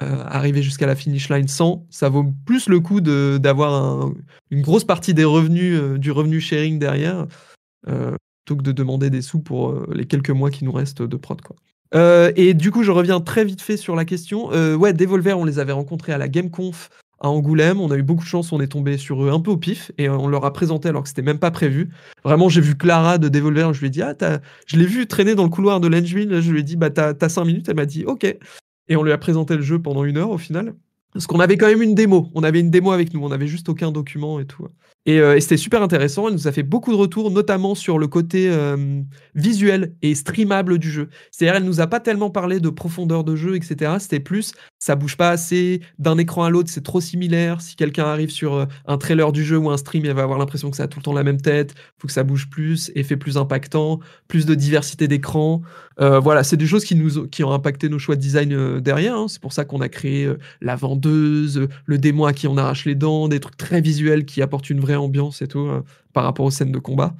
euh, arriver jusqu'à la finish line sans, ça vaut plus le coup d'avoir une grosse partie des revenus, euh, du revenu sharing derrière, euh, plutôt que de demander des sous pour les quelques mois qui nous restent de prod. Quoi. et du coup, je reviens très vite fait sur la question. ouais, Devolver, on les avait rencontrés à la GameConf à Angoulême. On a eu beaucoup de chance, on est tombé sur eux un peu au pif et on leur a présenté alors que c'était même pas prévu. Vraiment, j'ai vu Clara de Devolver, je lui ai dit, ah, je l'ai vu traîner dans le couloir de l'Engine, je lui ai dit, bah, t'as 5 minutes, elle m'a dit, ok et on lui a présenté le jeu pendant une heure au final. Parce qu'on avait quand même une démo. On avait une démo avec nous. On n'avait juste aucun document et tout. Euh, et, c'était super intéressant. Elle nous a fait beaucoup de retours, notamment sur le côté euh, visuel et streamable du jeu. C'est-à-dire, elle nous a pas tellement parlé de profondeur de jeu, etc. C'était plus, ça bouge pas assez. D'un écran à l'autre, c'est trop similaire. Si quelqu'un arrive sur euh, un trailer du jeu ou un stream, il va avoir l'impression que ça a tout le temps la même tête. Faut que ça bouge plus, effet plus impactant, plus de diversité d'écran. voilà, c'est des choses qui nous qui ont impacté nos choix de design derrière. Hein. C'est pour ça qu'on a créé la vendeuse, le démon à qui on arrache les dents, des trucs très visuels qui apportent une vraie ambiance et tout euh, par rapport aux scènes de combat.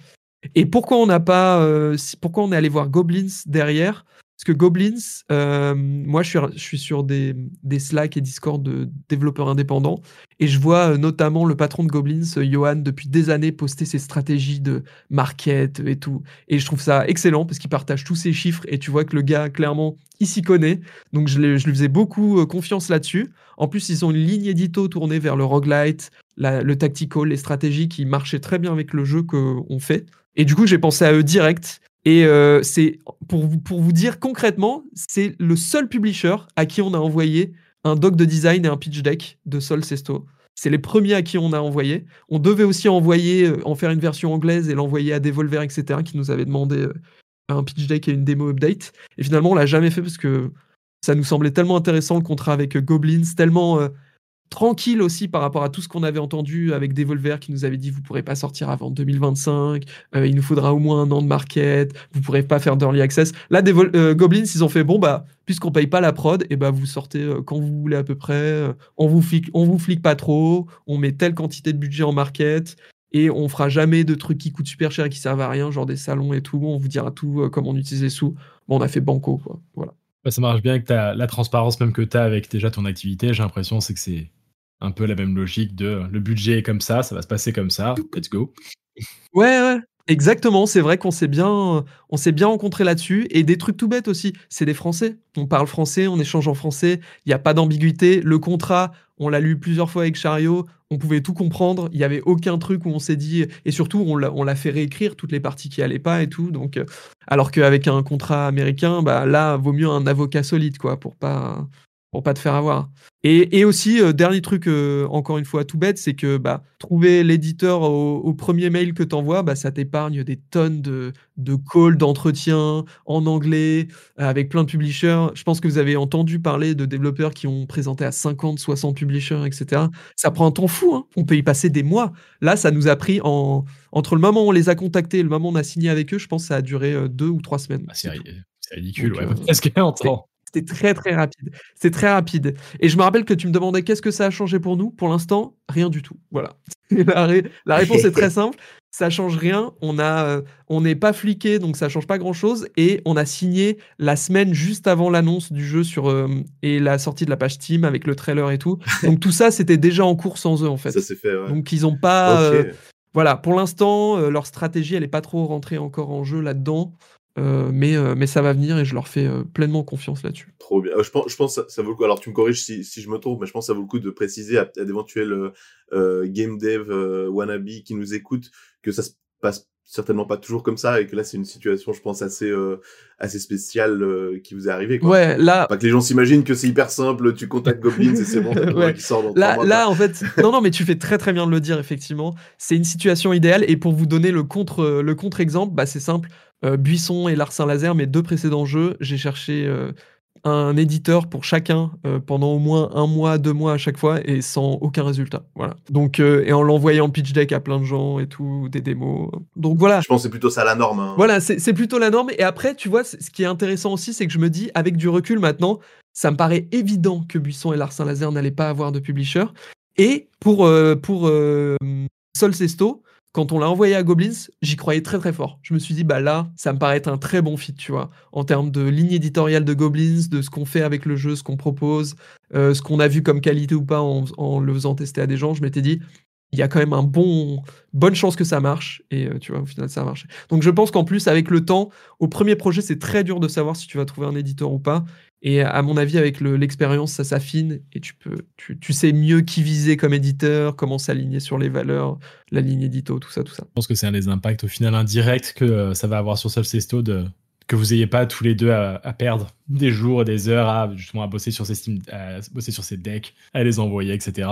Et pourquoi on n'a pas, euh, pourquoi on est allé voir Goblins derrière? Parce que Goblins, euh, moi je suis, sur des, Slack et Discord de développeurs indépendants et je vois notamment le patron de Goblins, Johan, depuis des années poster ses stratégies de market et tout. Et je trouve ça excellent parce qu'il partage tous ses chiffres et tu vois que le gars, clairement, il s'y connaît. Donc je, je lui faisais beaucoup confiance là-dessus. En plus, ils ont une ligne édito tournée vers le roguelite, le tactical, les stratégies qui marchaient très bien avec le jeu qu'on fait. Et du coup, j'ai pensé à eux direct. Et euh, c'est pour vous, dire concrètement, c'est le seul publisher à qui on a envoyé un doc de design et un pitch deck de Sol Sesto. C'est les premiers à qui on a envoyé. On devait aussi envoyer, euh, en faire une version anglaise et l'envoyer à Devolver, etc., qui nous avait demandé euh, un pitch deck et une démo update. Et finalement, on l'a jamais fait parce que ça nous semblait tellement intéressant le contrat avec Goblins, tellement tranquille aussi par rapport à tout ce qu'on avait entendu avec Devolver qui nous avait dit vous pourrez pas sortir avant 2025, euh, il nous faudra au moins un an de market, vous pourrez pas faire d'early access. Là, euh, Goblins, ils ont fait bon bah puisqu'on paye pas la prod, et eh bah vous sortez euh, quand vous voulez à peu près, on vous flique, on vous flique pas trop, on met telle quantité de budget en market. Et on fera jamais de trucs qui coûtent super cher et qui servent à rien, genre des salons et tout. On vous dira tout comment on utilise les sous. Bon, on a fait banco, quoi. Voilà. ça marche bien avec la transparence même que tu as avec déjà ton activité. J'ai l'impression c'est que c'est un peu la même logique de le budget est comme ça, ça va se passer comme ça, let's go. Ouais, ouais. Exactement, c'est vrai qu'on s'est bien, on s'est bien rencontrés là-dessus et des trucs tout bêtes aussi. C'est des Français. On parle français, on échange en français. Il n'y a pas d'ambiguïté. Le contrat, on l'a lu plusieurs fois avec Chariot. On pouvait tout comprendre. Il n'y avait aucun truc où on s'est dit. Et surtout, on l'a fait réécrire toutes les parties qui allaient pas et tout. Donc, euh, alors qu'avec un contrat américain, bah là, vaut mieux un avocat solide, quoi, pour pas pour pas te faire avoir. Et, aussi, euh, dernier truc, euh, encore une fois, tout bête, c'est que bah, trouver l'éditeur au, premier mail que tu envoies, bah, ça t'épargne des tonnes de, de calls, d'entretiens en anglais, euh, avec plein de publishers. Je pense que vous avez entendu parler de développeurs qui ont présenté à 50, 60 publishers, etc. Ça prend un temps fou, hein. on peut y passer des mois. Là, ça nous a pris en... entre le moment où on les a contactés et le moment où on a signé avec eux, je pense que ça a duré deux ou trois semaines. Ah, c'est ridicule, ouais. Est-ce qu'il y a un temps c'était très très rapide. C'est très rapide. Et je me rappelle que tu me demandais qu'est-ce que ça a changé pour nous. Pour l'instant, rien du tout. Voilà. la, réponse est très simple. Ça change rien. On a, euh, on n'est pas fliqué, donc ça change pas grand chose. Et on a signé la semaine juste avant l'annonce du jeu sur euh, et la sortie de la page Steam avec le trailer et tout. Donc tout ça, c'était déjà en cours sans eux en fait. Ça s'est fait. Ouais. Donc ils ont pas. Euh, voilà, pour l'instant, leur stratégie, elle est pas trop rentrée encore en jeu là-dedans. Euh, mais, euh, mais ça va venir et je leur fais euh, pleinement confiance là-dessus. Trop bien. je pense, je pense que ça, vaut le coup. Alors, tu me corriges si, si je me trompe, mais je pense que ça vaut le coup de préciser à, d'éventuels game dev wannabe qui nous écoutent que ça se passe certainement pas toujours comme ça et que là c'est une situation je pense assez assez spéciale qui vous est arrivée quoi. Ouais, là pas que les gens s'imaginent que c'est hyper simple, tu contactes Goblins et c'est bon, ouais. qui sort dans Là là en fait non non mais tu fais très très bien de le dire effectivement, c'est une situation idéale et pour vous donner le contre le contre exemple, bah c'est simple, euh, Buisson et Larsin Laser, mes deux précédents jeux, j'ai cherché euh, un éditeur pour chacun euh, pendant au moins un mois, deux mois à chaque fois et sans aucun résultat. Voilà. Donc et en l'envoyant pitch deck à plein de gens et tout, des démos. Donc voilà. Je pense que c'est plutôt ça la norme. Hein. Voilà, c'est plutôt la norme. Et après, tu vois, ce qui est intéressant aussi, c'est que je me dis, avec du recul maintenant, ça me paraît évident que Buisson et Larsin Laser n'allaient pas avoir de publisher. Et pour pour Sol Sesto, quand on l'a envoyé à Goblins, j'y croyais très très fort. Je me suis dit, bah là, ça me paraît un très bon fit, tu vois, en termes de ligne éditoriale de Goblins, de ce qu'on fait avec le jeu, ce qu'on propose, euh, ce qu'on a vu comme qualité ou pas en, le faisant tester à des gens. Je m'étais dit, il y a quand même un bon, bonne chance que ça marche. Et euh, tu vois, au final, ça a marché. Donc je pense qu'en plus, avec le temps, au premier projet, c'est très dur de savoir si tu vas trouver un éditeur ou pas. Et à mon avis, avec l'expérience, ça s'affine et tu peux, tu, sais mieux qui viser comme éditeur, comment s'aligner sur les valeurs, la ligne édito, tout ça, tout ça. Je pense que c'est un des impacts au final indirects que euh, ça va avoir sur Solcesto de que vous ayez pas tous les deux à, perdre des jours et des heures à justement à bosser sur ces Steam, à bosser sur ces decks, à les envoyer, etc.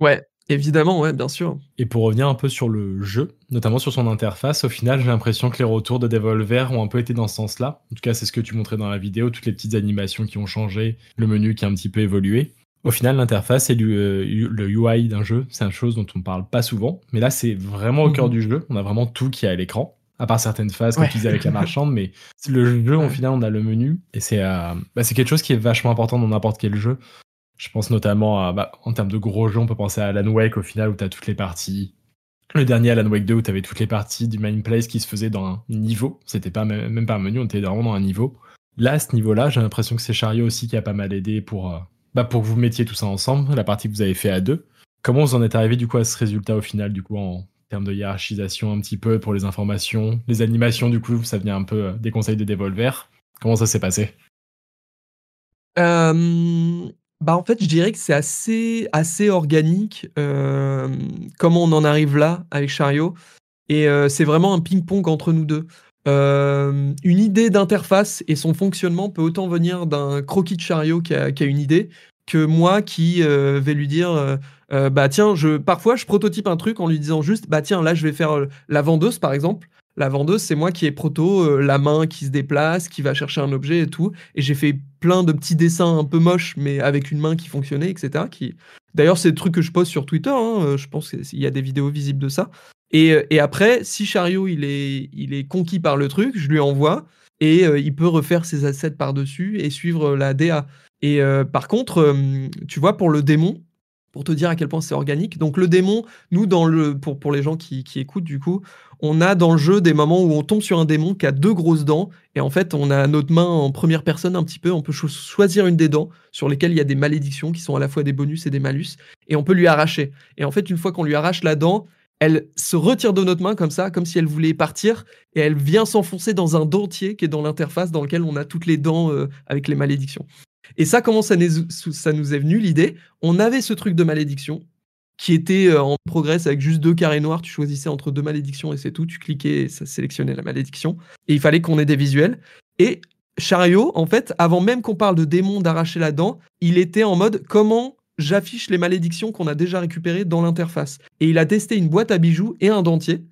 Ouais, Évidemment, ouais, bien sûr. Et pour revenir un peu sur le jeu, notamment sur son interface, au final, j'ai l'impression que les retours de Devolver ont un peu été dans ce sens-là. En tout cas, c'est ce que tu montrais dans la vidéo, toutes les petites animations qui ont changé, le menu qui a un petit peu évolué. Au final, l'interface et le UI d'un jeu, c'est une chose dont on ne parle pas souvent, mais là, c'est vraiment au cœur mhm. du jeu. On a vraiment tout qui est à l'écran, à part certaines phases comme tu disais avec la marchande, mais le jeu, au final, on a le menu, et c'est euh, bah, quelque chose qui est vachement important dans n'importe quel jeu. Je pense notamment à, bah, en termes de gros jeux, on peut penser à Alan Wake au final où tu as toutes les parties. Le dernier Alan Wake 2 où tu toutes les parties du main place qui se faisaient dans un niveau. C'était pas même pas un menu, on était vraiment dans un niveau. Là, à ce niveau-là, j'ai l'impression que c'est Chariot aussi qui a pas mal aidé pour, euh, bah, pour que vous mettiez tout ça ensemble, la partie que vous avez fait à deux. Comment vous en êtes arrivé du coup à ce résultat au final, du coup, en termes de hiérarchisation un petit peu pour les informations, les animations, du coup, ça vient un peu euh, des conseils de Devolver. Comment ça s'est passé? Euh, bah, en fait, je dirais que c'est assez organique, comment on en arrive là avec Chariot et c'est vraiment un ping-pong entre nous deux. une idée d'interface et son fonctionnement peut autant venir d'un croquis de Chariot qui a une idée, que moi qui, vais lui dire, «Bah, tiens, je parfois je prototype un truc en lui disant juste: «Bah, tiens, là, je vais faire, la vendeuse», par exemple. La vendeuse, c'est moi qui ai proto euh, la main qui se déplace, qui va chercher un objet et tout. Et j'ai fait plein de petits dessins un peu moches, mais avec une main qui fonctionnait, etc. Qui... D'ailleurs, c'est le truc que je poste sur Twitter. Hein, euh, je pense qu'il y a des vidéos visibles de ça. Et, euh, et, après, si Chariot il est, il est conquis par le truc, je lui envoie et il peut refaire ses assets par-dessus et suivre la DA. Et par contre, tu vois, pour le démon, pour te dire à quel point c'est organique. Donc le démon, nous, dans le, pour, pour les gens qui, qui, écoutent, du coup, on a dans le jeu des moments où on tombe sur un démon qui a deux grosses dents, et en fait, on a notre main en première personne un petit peu, on peut choisir une des dents sur lesquelles il y a des malédictions qui sont à la fois des bonus et des malus, et on peut lui arracher. Et en fait, une fois qu'on lui arrache la dent, elle se retire de notre main comme ça, comme si elle voulait partir, et elle vient s'enfoncer dans un dentier qui est dans l'interface dans lequel on a toutes les dents euh, avec les malédictions. Et ça, comment ça, ça nous est venu l'idée? On avait ce truc de malédiction qui était euh, en progrès avec juste deux carrés noirs. Tu choisissais entre deux malédictions et c'est tout. Tu cliquais et ça sélectionnait la malédiction. Et il fallait qu'on ait des visuels. Et Chariot, en fait, avant même qu'on parle de démon d'arracher la dent, il était en mode comment j'affiche les malédictions qu'on a déjà récupérées dans l'interface. Et il a testé une boîte à bijoux et un dentier.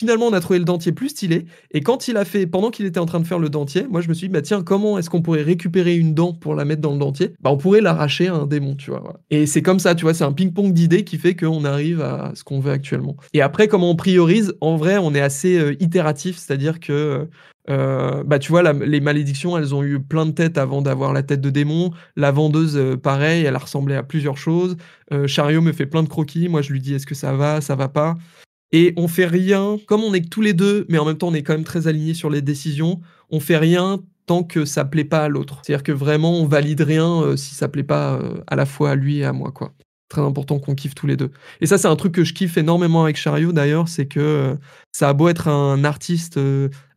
Finalement, on a trouvé le dentier plus stylé. Et quand il a fait, pendant qu'il était en train de faire le dentier, moi je me suis dit, bah tiens, comment est-ce qu'on pourrait récupérer une dent pour la mettre dans le dentier? Bah on pourrait l'arracher à un démon, tu vois. Et c'est comme ça, tu vois, c'est un ping-pong d'idées qui fait qu'on arrive à ce qu'on veut actuellement. Et après, comment on priorise? En vrai, on est assez euh, itératif, c'est-à-dire que euh, bah tu vois, les malédictions, elles ont eu plein de têtes avant d'avoir la tête de démon. La vendeuse, euh, pareil, elle a ressemblé à plusieurs choses. Chariot me fait plein de croquis. Moi, je lui dis est-ce que ça va, ça va pas? Et on fait rien, comme on est que tous les deux, mais en même temps on est quand même très alignés sur les décisions, on fait rien tant que ça plaît pas à l'autre. C'est-à-dire que vraiment on valide rien euh, si ça plaît pas euh, à la fois à lui et à moi quoi. Très important qu'on kiffe tous les deux. Et ça c'est un truc que je kiffe énormément avec Chariot d'ailleurs, c'est que euh, ça a beau être un artiste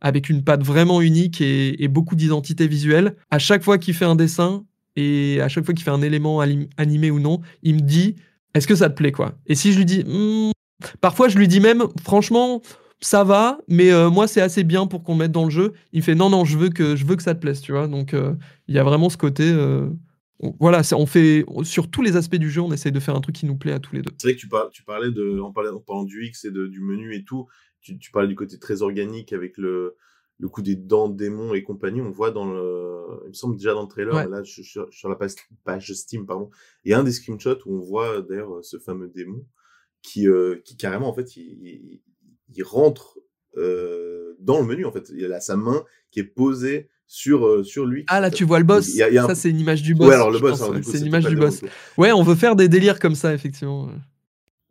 avec une patte vraiment unique et, beaucoup d'identité visuelle, à chaque fois qu'il fait un dessin et à chaque fois qu'il fait un élément animé ou non, il me dit est-ce que ça te plaît quoi? Et si je lui dis hmm, Parfois, je lui dis même, franchement, ça va, mais euh, moi, c'est assez bien pour qu'on mette dans le jeu. Il fait, non, non, je veux que, je veux que ça te plaise, tu vois. Donc, euh, il y a vraiment ce côté. Euh, voilà, on fait sur tous les aspects du jeu, on essaye de faire un truc qui nous plaît à tous les deux. C'est vrai que tu, parlais de, en, parlant, du X et du menu et tout, tu, tu, parlais du côté très organique avec le, le coup des dents, démons et compagnie. On voit dans le, il me semble déjà dans le trailer, là, sur la page, page Steam, pardon, il y a un des screenshots où on voit d'ailleurs ce fameux démon qui, euh, qui carrément, en fait, il, il rentre euh, dans le menu, en fait. Il a sa main qui est posée sur, euh, sur lui. Ah, là, tu vois le boss. Ça, c'est une image du boss. Ouais, alors le boss, c'est une image du boss. Ouais, on veut faire des délires comme ça, effectivement.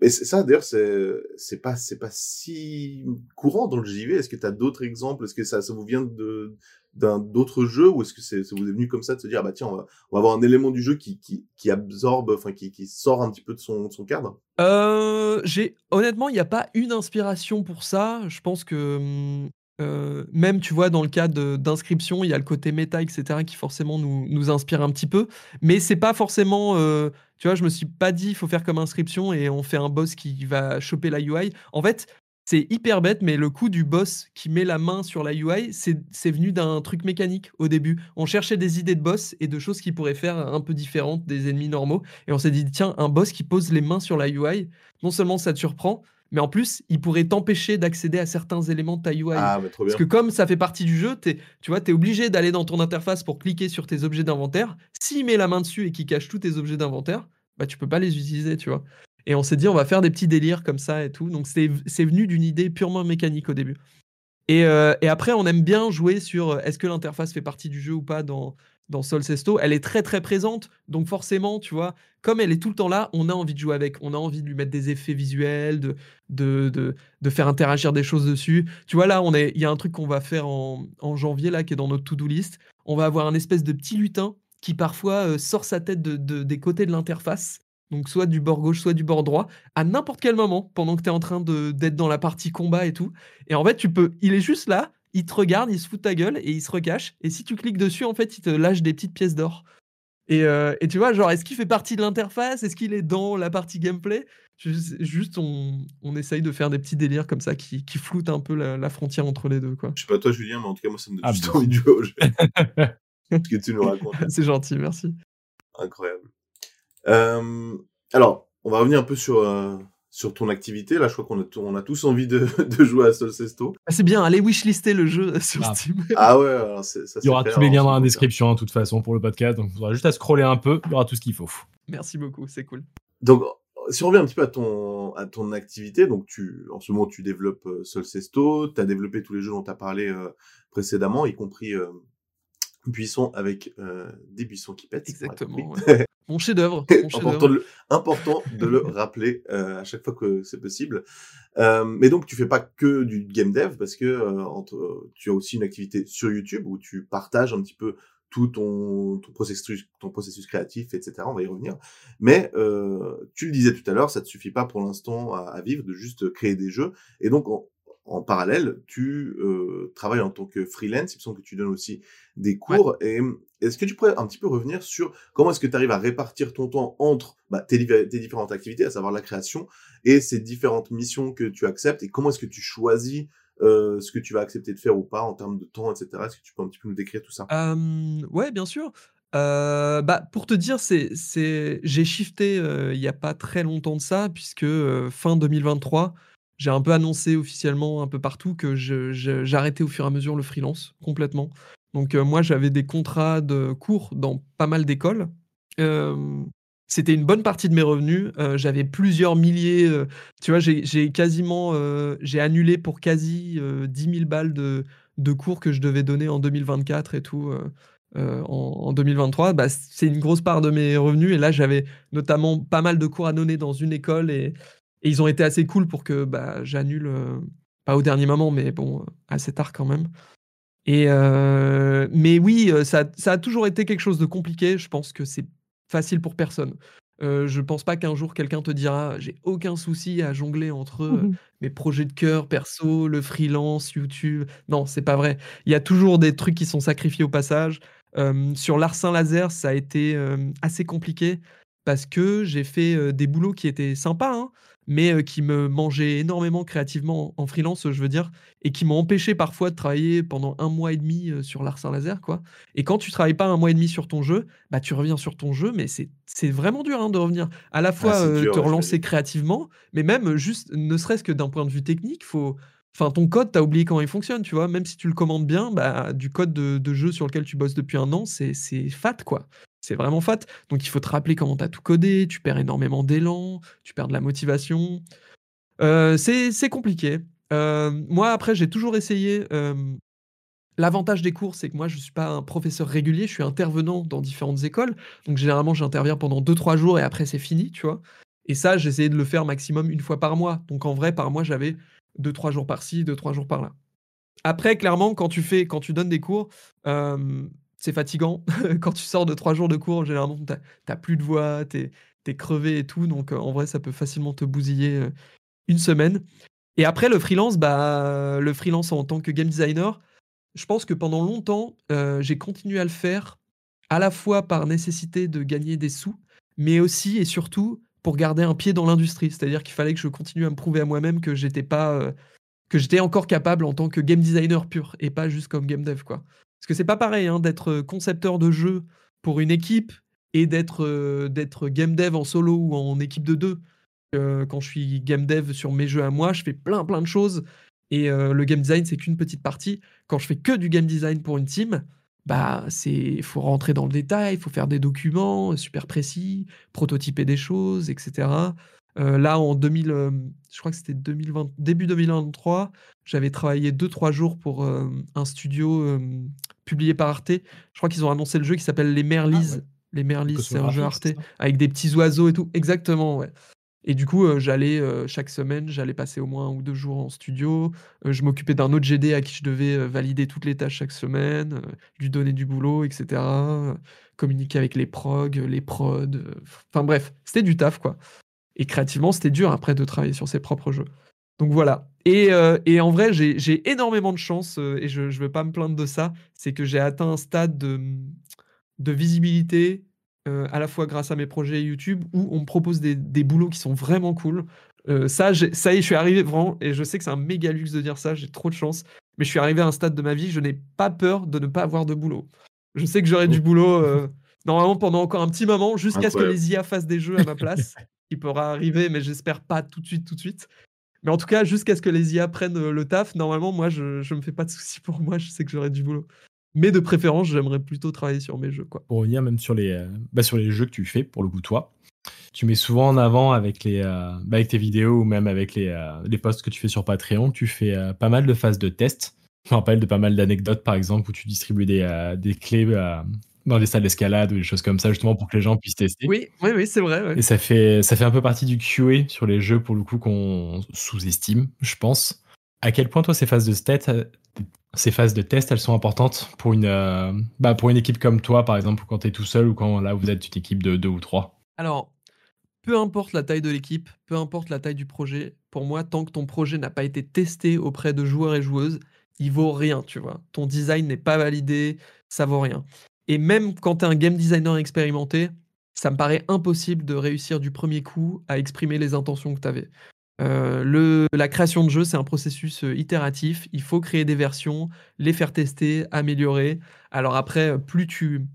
Mais ça, d'ailleurs, c'est, pas, c'est pas si courant dans le JV. Est-ce que tu as d'autres exemples? Est-ce que ça, ça vous vient de, d'un d'autres jeux ou est-ce que c'est vous est venu comme ça de se dire bah tiens on va, avoir un élément du jeu qui, qui, absorbe enfin qui, qui sort un petit peu de son, son cadre? Euh, j'ai honnêtement il n'y a pas une inspiration pour ça je pense que hum, euh, même tu vois dans le cas d'inscription il y a le côté méta etc qui forcément nous, inspire un petit peu mais c'est pas forcément euh, tu vois je me suis pas dit il faut faire comme inscription et on fait un boss qui va choper la UI en fait c'est hyper bête, mais le coup du boss qui met la main sur la UI, c'est venu d'un truc mécanique au début. On cherchait des idées de boss et de choses qui pourraient faire un peu différentes des ennemis normaux. Et on s'est dit, tiens, un boss qui pose les mains sur la UI, non seulement ça te surprend, mais en plus, il pourrait t'empêcher d'accéder à certains éléments de ta UI. Ah, trop bien. Parce que comme ça fait partie du jeu, es, tu vois, tu es obligé d'aller dans ton interface pour cliquer sur tes objets d'inventaire. S'il met la main dessus et qu'il cache tous tes objets d'inventaire, bah tu peux pas les utiliser, tu vois. Et on s'est dit, on va faire des petits délires comme ça et tout. Donc c'est venu d'une idée purement mécanique au début. Et, euh, et, après, on aime bien jouer sur euh, est-ce que l'interface fait partie du jeu ou pas dans, dans Sol Sesto. Elle est très très présente, donc forcément, tu vois, comme elle est tout le temps là, on a envie de jouer avec, on a envie de lui mettre des effets visuels, de, de, de, de faire interagir des choses dessus. Tu vois, là, il y a un truc qu'on va faire en, en, janvier, là, qui est dans notre to-do list. On va avoir un espèce de petit lutin qui parfois euh, sort sa tête de, des côtés de l'interface donc soit du bord gauche, soit du bord droit, à n'importe quel moment, pendant que tu es en train d'être dans la partie combat et tout. Et en fait, tu peux, il est juste là, il te regarde, il se fout de ta gueule et il se recache. Et si tu cliques dessus, en fait, il te lâche des petites pièces d'or. Et, euh, tu vois, genre, est-ce qu'il fait partie de l'interface? Est-ce qu'il est dans la partie gameplay? Juste, on, on, essaye de faire des petits délires comme ça qui, qui floutent un peu la, frontière entre les deux. Quoi. Je sais pas toi, Julien, mais en tout cas, moi, ça me donne ah juste envie de jouer au jeu. Ce que tu nous racontes. C'est gentil, merci. Incroyable. Euh, alors, on va revenir un peu sur, euh, sur ton activité. Là, je crois qu'on a, on a tous envie de, de jouer à Solcesto. Ah, c'est bien, allez wishlister le jeu sur ah. Steam. Ah ouais, alors ça Il y aura tous les liens dans la description, de toute façon, pour le podcast. Donc, il faudra juste à scroller un peu. Il y aura tout ce qu'il faut. Merci beaucoup, c'est cool. Donc, si on revient un petit peu à ton, à ton activité, donc tu, en ce moment, tu développes euh, Solcesto, tu as développé tous les jeux dont tu as parlé euh, précédemment, y compris euh, buisson avec euh, des buissons qui pètent. Exactement. Mon chef-d'œuvre. important, important, de le rappeler euh, à chaque fois que c'est possible. Euh, mais donc, tu fais pas que du game dev parce que entre, tu as aussi une activité sur YouTube où tu partages un petit peu tout ton, ton, processus, ton processus créatif, etc. On va y revenir. Mais euh, tu le disais tout à l'heure, ça ne te suffit pas pour l'instant à, à, vivre de juste créer des jeux. Et donc, en, en parallèle, tu euh, travailles en tant que freelance. Il me semble que tu donnes aussi des cours. Et est-ce que tu pourrais un petit peu revenir sur comment est-ce que tu arrives à répartir ton temps entre bah, tes, tes, différentes activités, à savoir la création, et ces différentes missions que tu acceptes, et comment est-ce que tu choisis euh, ce que tu vas accepter de faire ou pas en termes de temps, etc. Est-ce que tu peux un petit peu nous décrire tout ça? Euh, Ouais, bien sûr. Euh, bah, pour te dire, c'est, c'est... j'ai shifté il n'y a pas très longtemps de ça, puisque fin 2023, j'ai un peu annoncé officiellement un peu partout que j'arrêtais au fur et à mesure le freelance complètement. Donc moi, j'avais des contrats de cours dans pas mal d'écoles. C'était une bonne partie de mes revenus. j'avais plusieurs milliers. tu vois, j'ai, quasiment, j'ai annulé pour quasi 10 000 balles de, de, cours que je devais donner en 2024 et tout. en, 2023, bah, c'est une grosse part de mes revenus. Et là, j'avais notamment pas mal de cours à donner dans une école et, ils ont été assez cool pour que bah, j'annule, pas au dernier moment, mais bon, assez tard quand même. Et mais oui, ça, ça, a toujours été quelque chose de compliqué. Je pense que c'est facile pour personne. Euh, je pense pas qu'un jour quelqu'un te dira j'ai aucun souci à jongler entre mmh mes projets de cœur perso, le freelance, YouTube. Non, c'est pas vrai. Il y a toujours des trucs qui sont sacrifiés au passage. sur l'Arsin Laser, ça a été assez compliqué parce que j'ai fait des boulots qui étaient sympas. Hein mais qui me mangeaient énormément créativement en freelance, je veux dire, et qui m'ont empêché parfois de travailler pendant un mois et demi sur l'Arsin Laser, quoi. Et quand tu travailles pas un mois et demi sur ton jeu, bah tu reviens sur ton jeu, mais c'est vraiment dur hein, de revenir. À la ah, fois te relancer créativement, mais même juste, ne serait-ce que d'un point de vue technique, faut. Enfin, ton code, tu as oublié comment il fonctionne, tu vois. Même si tu le commandes bien, bah, du code de, de jeu sur lequel tu bosses depuis un an, c'est fat, quoi c'est vraiment fat. Donc il faut te rappeler comment tu as tout codé, tu perds énormément d'élan, tu perds de la motivation. Euh, c'est compliqué. Euh, moi, après, j'ai toujours essayé. L'avantage des cours, c'est que moi, je ne suis pas un professeur régulier, je suis intervenant dans différentes écoles. Donc généralement, j'interviens pendant 2-3 jours et après, c'est fini, tu vois. Et ça, j'essayais de le faire maximum une fois par mois. Donc en vrai, par mois, j'avais 2-3 jours par-ci, 2-3 jours par-là. Après, clairement, quand tu fais, quand tu donnes des cours, c'est fatigant. Quand tu sors de trois jours de cours, généralement, tu n'as plus de voix, tu es, crevé et tout. Donc, en vrai, ça peut facilement te bousiller une semaine. Et après, le freelance, bah, le freelance en tant que game designer, je pense que pendant longtemps, j'ai continué à le faire à la fois par nécessité de gagner des sous, mais aussi et surtout pour garder un pied dans l'industrie. C'est-à-dire qu'il fallait que je continue à me prouver à moi-même que j'étais pas que j'étais encore capable en tant que game designer pur et pas juste comme game dev quoi. Parce que c'est pas pareil hein, d'être concepteur de jeu pour une équipe et d'être d'être game dev en solo ou en équipe de deux. quand je suis game dev sur mes jeux à moi, je fais plein plein de choses et le game design c'est qu'une petite partie. Quand je fais que du game design pour une team, bah c'est faut rentrer dans le détail, il faut faire des documents super précis, prototyper des choses, etc. là en 2000, je crois que c'était 2020, début 2023, j'avais travaillé 2-3 jours pour un studio publié par Arte. Je crois qu'ils ont annoncé le jeu qui s'appelle Les Merlis. Ah Les Merlis, c'est un jeu Arte avec des petits oiseaux et tout. Exactement, ouais. Et du coup, j'allais chaque semaine, j'allais passer au moins un ou deux jours en studio. je m'occupais d'un autre GD à qui je devais valider toutes les tâches chaque semaine, lui donner du boulot, etc. communiquer avec les prog, les prods. Enfin bref, c'était du taf, quoi. Et créativement, c'était dur après de travailler sur ses propres jeux. Donc voilà. Et, euh, et en vrai, j'ai énormément de chance, euh, et je ne veux pas me plaindre de ça, c'est que j'ai atteint un stade de, de visibilité, euh, à la fois grâce à mes projets YouTube, où on me propose des, des boulots qui sont vraiment cool. ça, ça y est, je suis arrivé vraiment, et je sais que c'est un méga luxe de dire ça, j'ai trop de chance, mais je suis arrivé à un stade de ma vie, je n'ai pas peur de ne pas avoir de boulot. Je sais que j'aurai du boulot normalement pendant encore un petit moment, jusqu'à ce que les IA fassent des jeux à ma place. qui pourra arriver, mais j'espère pas tout de suite, tout de suite. Mais en tout cas, jusqu'à ce que les IA prennent le taf, normalement, moi, je ne me fais pas de soucis pour moi. Je sais que j'aurai du boulot. Mais de préférence, j'aimerais plutôt travailler sur mes jeux. Quoi. Pour revenir même sur les, bah, sur les jeux que tu fais, pour le coup, toi, tu mets souvent en avant avec, les, bah, avec tes vidéos ou même avec les, les posts que tu fais sur Patreon, tu fais pas mal de phases de test. Je me rappelle de pas mal d'anecdotes, par exemple, où tu distribues des, des clés dans des salles d'escalade ou des choses comme ça, justement pour que les gens puissent tester. Oui, oui, oui, c'est vrai. Et ça fait, ça fait un peu partie du QA sur les jeux, pour le coup, qu'on sous-estime, je pense. À quel point, toi, ces phases de, ces phases de test, elles sont importantes pour une, euh, bah, pour une équipe comme toi, par exemple, quand tu es tout seul ou quand là vous êtes une équipe de deux ou trois? Alors, peu importe la taille de l'équipe, peu importe la taille du projet, pour moi, tant que ton projet n'a pas été testé auprès de joueurs et joueuses, il vaut rien, tu vois. Ton design n'est pas validé, ça vaut rien. Et même quand tu es un game designer expérimenté, ça me paraît impossible de réussir du premier coup à exprimer les intentions que tu avais. Euh, la création de jeu, c'est un processus euh, itératif. Il faut créer des versions, les faire tester, améliorer. Alors après, plus tu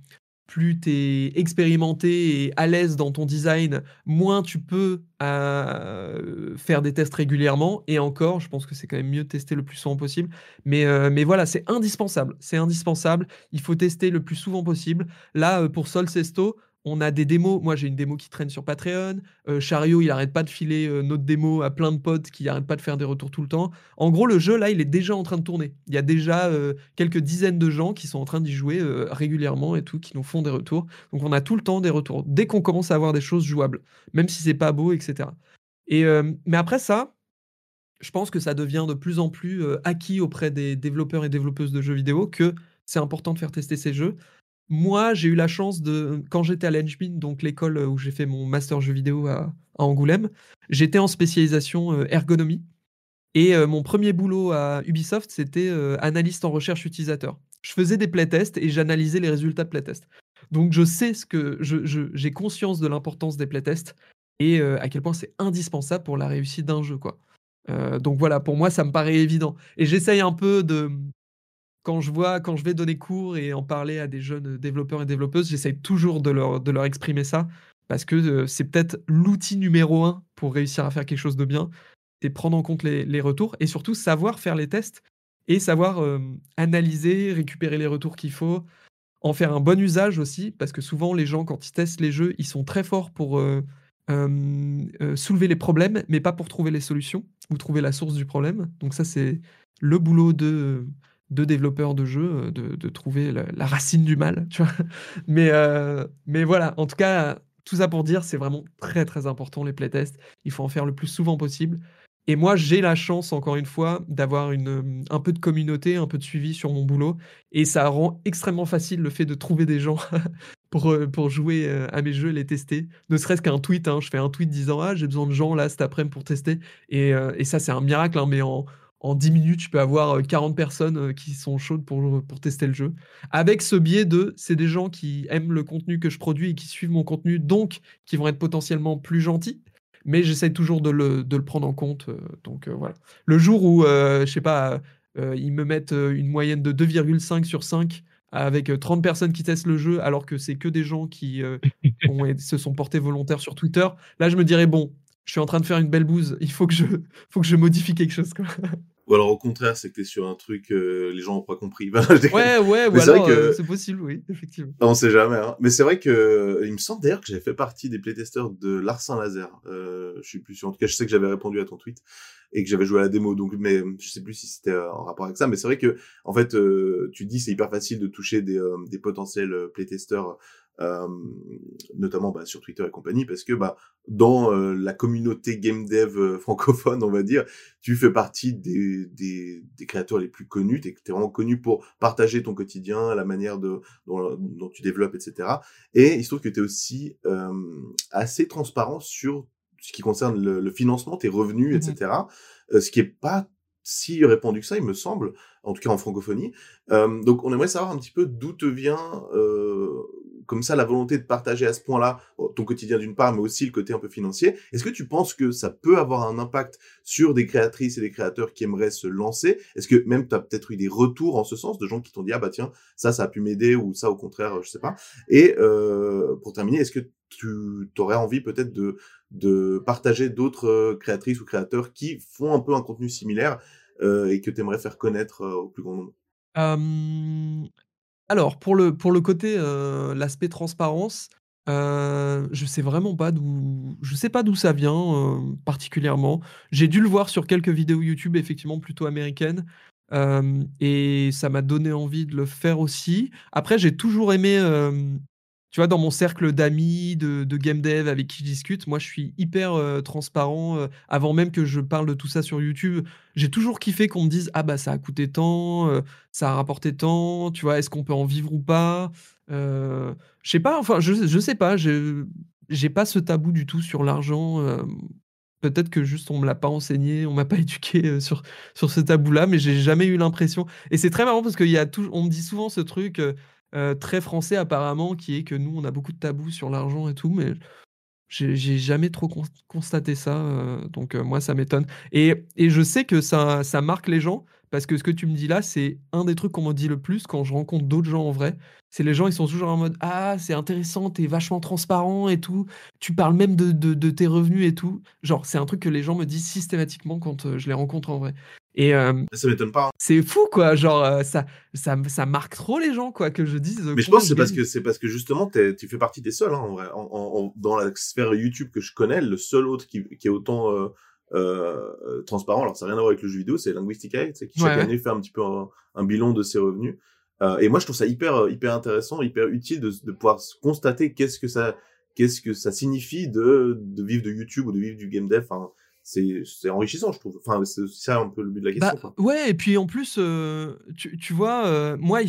plus es expérimenté et à l'aise dans ton design, moins tu peux euh, faire des tests régulièrement. Et encore, je pense que c'est quand même mieux de tester le plus souvent possible. Mais, mais voilà, c'est indispensable. C'est indispensable. Il faut tester le plus souvent possible. Là, pour Sol Sesto, on a des démos. Moi, j'ai une démo qui traîne sur Patreon. Euh, Chariot, il arrête pas de filer euh, notre démo à plein de potes qui arrêtent pas de faire des retours tout le temps. En gros, le jeu, là, il est déjà en train de tourner. Il y a déjà euh, quelques dizaines de gens qui sont en train d'y jouer régulièrement et tout, qui nous font des retours. Donc, on a tout le temps des retours. Dès qu'on commence à avoir des choses jouables, même si c'est pas beau, etc. Et, mais après ça, je pense que ça devient de plus en plus acquis auprès des développeurs et développeuses de jeux vidéo que c'est important de faire tester ces jeux. Moi, j'ai eu la chance de quand j'étais à l'Engmin, donc l'école, où j'ai fait mon master jeux vidéo à Angoulême, j'étais en spécialisation, euh, ergonomie et euh, mon premier boulot à Ubisoft, c'était, euh, analyste en recherche utilisateur. Je faisais des playtests et j'analysais les résultats de playtests. Donc je sais ce que j'ai conscience de l'importance des playtests et à quel point c'est indispensable pour la réussite d'un jeu, quoi. donc voilà, pour moi, ça me paraît évident et j'essaye un peu de, quand je vois, quand je vais donner cours et en parler à des jeunes développeurs et développeuses, j'essaye toujours de leur, de leur exprimer ça parce que euh, c'est peut-être l'outil numéro un pour réussir à faire quelque chose de bien, c'est prendre en compte les, retours et surtout savoir faire les tests et savoir euh, analyser, récupérer les retours qu'il faut, en faire un bon usage aussi parce que souvent les gens quand ils testent les jeux, ils sont très forts pour euh, soulever les problèmes, mais pas pour trouver les solutions ou trouver la source du problème. Donc ça c'est le boulot de de développeurs de jeux, de, trouver la, racine du mal, tu vois. Mais, mais voilà, en tout cas, tout ça pour dire, c'est vraiment très très important les playtests. Il faut en faire le plus souvent possible. Et moi, j'ai la chance, encore une fois, d'avoir une, un peu de communauté, un peu de suivi sur mon boulot. Et ça rend extrêmement facile le fait de trouver des gens pour, pour jouer à mes jeux les tester. Ne serait-ce qu'un tweet, hein. je fais un tweet disant Ah, j'ai besoin de gens là cet après-midi pour tester. Et, et ça, c'est un miracle, hein, mais en, en 10 minutes, tu peux avoir 40 personnes qui sont chaudes pour, pour tester le jeu. Avec ce biais de, c'est des gens qui aiment le contenu que je produis et qui suivent mon contenu, donc qui vont être potentiellement plus gentils. Mais j'essaie toujours de le, de le, prendre en compte. donc voilà. Le jour où, je sais pas, ils me mettent une moyenne de 2,5 sur 5 avec 30 personnes qui testent le jeu, alors que c'est que des gens qui se sont portés volontaires sur Twitter, là je me dirais, bon, je suis en train de faire une belle bouse, il faut que je, faut que je modifie quelque chose. Quoi. Ou alors au contraire, c'est que tu es sur un truc, euh, les gens n'ont pas compris. ouais, ouais, ou alors euh, c'est possible, oui, effectivement. On sait jamais. Hein. Mais c'est vrai que il me semble d'ailleurs que j'avais fait partie des playtesters de Larsin Laser. Euh, je suis plus sûr. En tout cas, je sais que j'avais répondu à ton tweet et que j'avais joué à la démo. Donc, mais je sais plus si c'était euh, en rapport avec ça. Mais c'est vrai que en fait, euh, tu dis c'est hyper facile de toucher des, des potentiels playtesters euh, notamment bah, sur Twitter et compagnie, parce que bah, dans euh, la communauté game dev euh, francophone, on va dire, tu fais partie des, des, des créateurs les plus connus, tu es, vraiment connu pour partager ton quotidien, la manière de, dont, dont tu développes, etc. Et il se trouve que tu es aussi assez transparent sur ce qui concerne le, le financement, tes revenus, mmh etc. ce qui est pas si répandu que ça, il me semble, en tout cas en francophonie. Euh, donc on aimerait savoir un petit peu d'où te vient euh, comme ça la volonté de partager à ce point-là ton quotidien d'une part, mais aussi le côté un peu financier. Est-ce que tu penses que ça peut avoir un impact sur des créatrices et des créateurs qui aimeraient se lancer? Est-ce que même tu as peut-être eu des retours en ce sens de gens qui t'ont dit ah bah tiens ça ça a pu m'aider ou ça au contraire je sais pas. Et euh, pour terminer, est-ce que tu aurais envie peut-être de de partager d'autres euh, créatrices ou créateurs qui font un peu un contenu similaire euh, et que tu aimerais faire connaître au plus grand nombre? Alors, pour le, côté, l'aspect transparence, je sais vraiment pas d'où je sais pas d'où ça vient, particulièrement. J'ai dû le voir sur quelques vidéos YouTube, effectivement, plutôt américaines, et ça m'a donné envie de le faire aussi. Après, j'ai toujours aimé, tu vois, dans mon cercle d'amis, de, game dev avec qui je discute, moi, je suis hyper euh, transparent. euh, avant même que je parle de tout ça sur YouTube, j'ai toujours kiffé qu'on me dise Ah, bah, ça a coûté tant, euh, ça a rapporté tant, tu vois, est-ce qu'on peut en vivre ou pas Je sais pas, enfin, je, sais pas, j'ai pas ce tabou du tout sur l'argent. Peut-être que juste on me l'a pas enseigné, on m'a pas éduqué sur, sur ce tabou-là, mais j'ai jamais eu l'impression. Et c'est très marrant parce qu'il y a tout, on me dit souvent ce truc euh, très français apparemment, qui est que nous on a beaucoup de tabous sur l'argent et tout, mais j'ai jamais trop cons- constaté ça, euh, donc euh, moi ça m'étonne. Et, je sais que ça, marque les gens parce que ce que tu me dis là, c'est un des trucs qu'on me dit le plus quand je rencontre d'autres gens en vrai. C'est les gens, ils sont toujours en mode Ah, c'est intéressant, t'es vachement transparent et tout. Tu parles même de, de- tes revenus et tout. Genre, c'est un truc que les gens me disent systématiquement quand je les rencontre en vrai. Et euh, Ça m'étonne pas. hein. c'est fou, quoi. Genre, euh, ça, ça, ça marque trop les gens, quoi, que je dise. euh, Mais je pense que c'est parce que c'est parce que justement tu fais partie des seuls hein, en vrai. En, en- en- dans la sphère YouTube que je connais, le seul autre qui, qui est autant euh, transparent. Alors ça n'a rien à voir avec le jeu vidéo, c'est Linguistica, qui chaque Ouais, ouais. année fait un petit peu un, un bilan de ses revenus. Et moi je trouve ça hyper hyper intéressant, hyper utile de, de pouvoir constater qu'est-ce que ça qu'est-ce que ça signifie de de vivre de YouTube ou de vivre du game dev. Enfin, c'est enrichissant je trouve. Enfin c'est ça un peu le but de la question. Bah, ouais, et puis en plus, euh, tu, tu vois, euh, moi,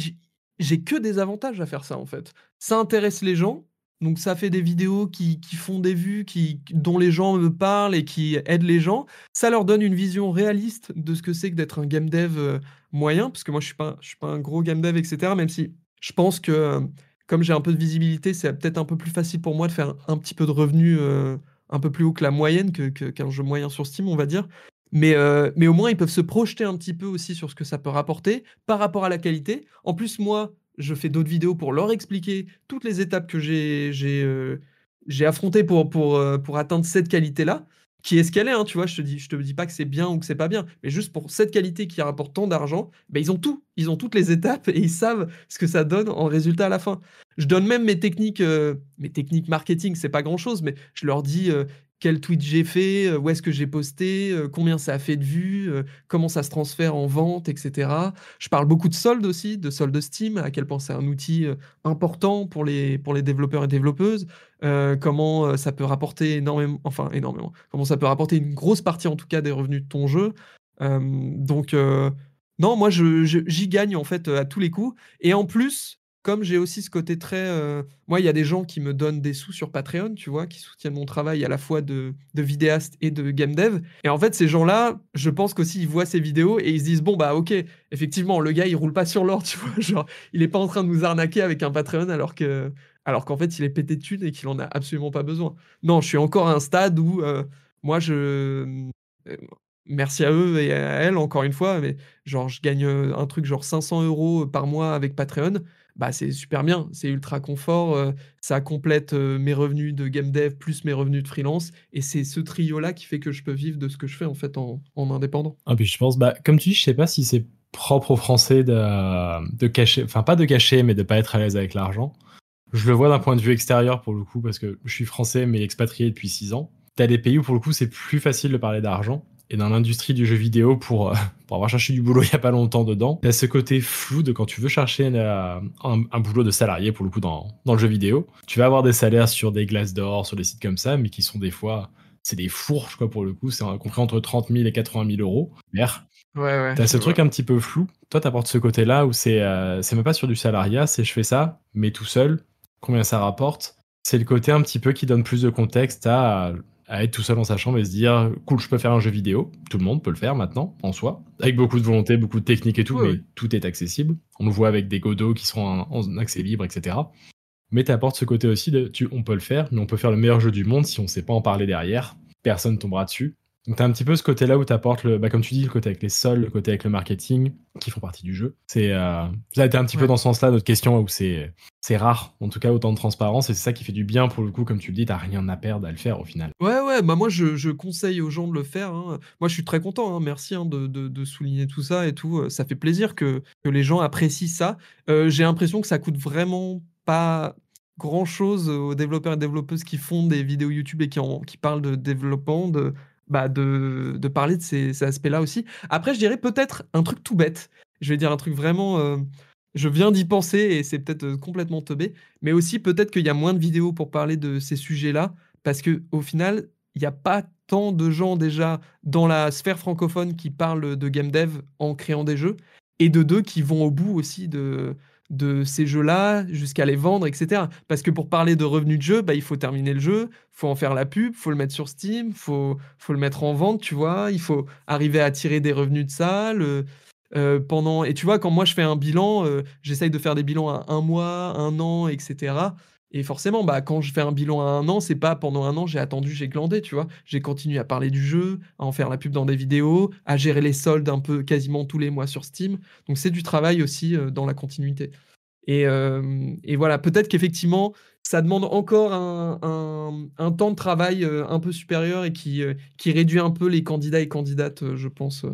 j'ai que des avantages à faire ça, en fait. Ça intéresse les gens, donc ça fait des vidéos qui, qui font des vues, qui, dont les gens me parlent et qui aident les gens. Ça leur donne une vision réaliste de ce que c'est que d'être un game dev euh, moyen, parce que moi, je suis pas, je suis pas un gros game dev, etc., même si je pense que, comme j'ai un peu de visibilité, c'est peut-être un peu plus facile pour moi de faire un petit peu de revenus euh, un peu plus haut que la moyenne, que, que- qu'un jeu moyen sur Steam, on va dire. Mais, euh, mais au moins, ils peuvent se projeter un petit peu aussi sur ce que ça peut rapporter par rapport à la qualité. En plus, moi, je fais d'autres vidéos pour leur expliquer toutes les étapes que j'ai euh, affrontées pour, pour, euh, pour atteindre cette qualité-là, qui est ce qu'elle est. hein, tu vois, je te dis, te dis pas que c'est bien ou que c'est pas bien, mais juste pour cette qualité qui rapporte tant d'argent, ben, ils ont tout. Ils ont toutes les étapes et ils savent ce que ça donne en résultat à la fin. Je donne même mes techniques, euh, mes techniques marketing, c'est pas grand-chose, mais je leur dis euh, quel tweet j'ai fait, euh, où est-ce que j'ai posté, euh, combien ça a fait de vues, euh, comment ça se transfère en vente, etc. Je parle beaucoup de soldes aussi, de soldes Steam, à quel point c'est un outil important pour les, pour les développeurs et développeuses, comment ça peut rapporter énormément, enfin énormément, comment ça peut rapporter une grosse partie en tout cas des revenus de ton jeu. Donc, non, moi j'y gagne en fait à tous les coups. Et en plus, comme j'ai aussi ce côté très. euh, moi, il y a des gens qui me donnent des sous sur Patreon, tu vois, qui soutiennent mon travail à la fois de, vidéaste et de game dev. Et en fait, ces gens-là, je pense qu'aussi ils voient ces vidéos et ils se disent bon, bah ok, effectivement, le gars il roule pas sur l'or, tu vois. Genre, il est pas en train de nous arnaquer avec un Patreon alors que. Alors qu'en fait, il est pété de thunes et qu'il en a absolument pas besoin. Non, je suis encore à un stade où euh, moi, je. euh, Merci à eux et à elles, encore une fois, mais genre, je gagne un truc genre 500 euros par mois avec Patreon. Bah, c'est super bien, c'est ultra confort, euh, ça complète euh, mes revenus de game dev plus mes revenus de freelance, et c'est ce trio-là qui fait que je peux vivre de ce que je fais en fait en, en indépendant. Ah, puis je pense, bah, comme tu dis, je sais pas si c'est propre aux Français de, de cacher, enfin pas de cacher, mais de pas être à l'aise avec l'argent. Je le vois d'un point de vue extérieur pour le coup, parce que je suis français mais expatrié depuis 6 ans. T'as des pays où pour le coup c'est plus facile de parler d'argent. Et dans l'industrie du jeu vidéo, pour, euh, pour avoir cherché du boulot il y a pas longtemps dedans, t'as ce côté flou de quand tu veux chercher un, un boulot de salarié pour le coup dans, dans le jeu vidéo, tu vas avoir des salaires sur des glaces d'or, sur des sites comme ça, mais qui sont des fois, c'est des fourches quoi pour le coup, c'est compris entre 30 000 et 80 000 euros. Merde. Ouais, ouais. T'as ce truc un petit peu flou. Toi, t'apportes ce côté-là où c'est euh, c'est même pas sur du salariat, c'est je fais ça, mais tout seul, combien ça rapporte? C'est le côté un petit peu qui donne plus de contexte à, à être tout seul dans sa chambre et se dire cool, je peux faire un jeu vidéo. Tout le monde peut le faire maintenant, en soi, avec beaucoup de volonté, beaucoup de technique et tout, mais tout est accessible. On le voit avec des Godot qui sont en, en accès libre, etc. Mais t'apportes ce côté aussi de tu, on peut le faire, mais on peut faire le meilleur jeu du monde si on sait pas en parler derrière. Personne tombera dessus. Donc t'as un petit peu ce côté-là où t'apportes le, bah, comme tu dis, le côté avec les sols, le côté avec le marketing, qui font partie du jeu. C'est, euh, ça a été un petit peu dans ce sens-là notre question où c'est, c'est rare, en tout cas autant de transparence, et c'est ça qui fait du bien pour le coup, comme tu le dis, t'as rien à perdre à le faire au final. Ouais, ouais, bah moi je, je conseille aux gens de le faire. hein. Moi je suis très content, hein, merci hein, de, de- de souligner tout ça et tout. Ça fait plaisir que, que les gens apprécient ça. Euh, J'ai l'impression que ça coûte vraiment pas grand chose aux développeurs et développeuses qui font des vidéos YouTube et qui, en- qui parlent de développement, de, bah de, de parler de ces, aspects-là aussi. Après, je dirais peut-être un truc tout bête. Je vais dire un truc vraiment. euh, Je viens d'y penser et c'est peut-être complètement teubé, mais aussi peut-être qu'il y a moins de vidéos pour parler de ces sujets-là, parce que au final, il n'y a pas tant de gens déjà dans la sphère francophone qui parlent de game dev en créant des jeux, et de deux qui vont au bout aussi de, de ces jeux-là jusqu'à les vendre, etc. Parce que pour parler de revenus de jeu, bah, il faut terminer le jeu, faut en faire la pub, faut le mettre sur Steam, faut, faut le mettre en vente, tu vois, il faut arriver à tirer des revenus de ça. Euh, pendant... Et tu vois, quand moi je fais un bilan, euh, j'essaye de faire des bilans à un mois, un an, etc. Et forcément, bah, quand je fais un bilan à un an, c'est pas pendant un an, j'ai attendu, j'ai glandé, tu vois. J'ai continué à parler du jeu, à en faire la pub dans des vidéos, à gérer les soldes un peu quasiment tous les mois sur Steam. Donc c'est du travail aussi euh, dans la continuité. Et, euh, et voilà, peut-être qu'effectivement, ça demande encore un, temps de travail euh, un peu supérieur et qui, réduit un peu les candidats et candidates, je pense.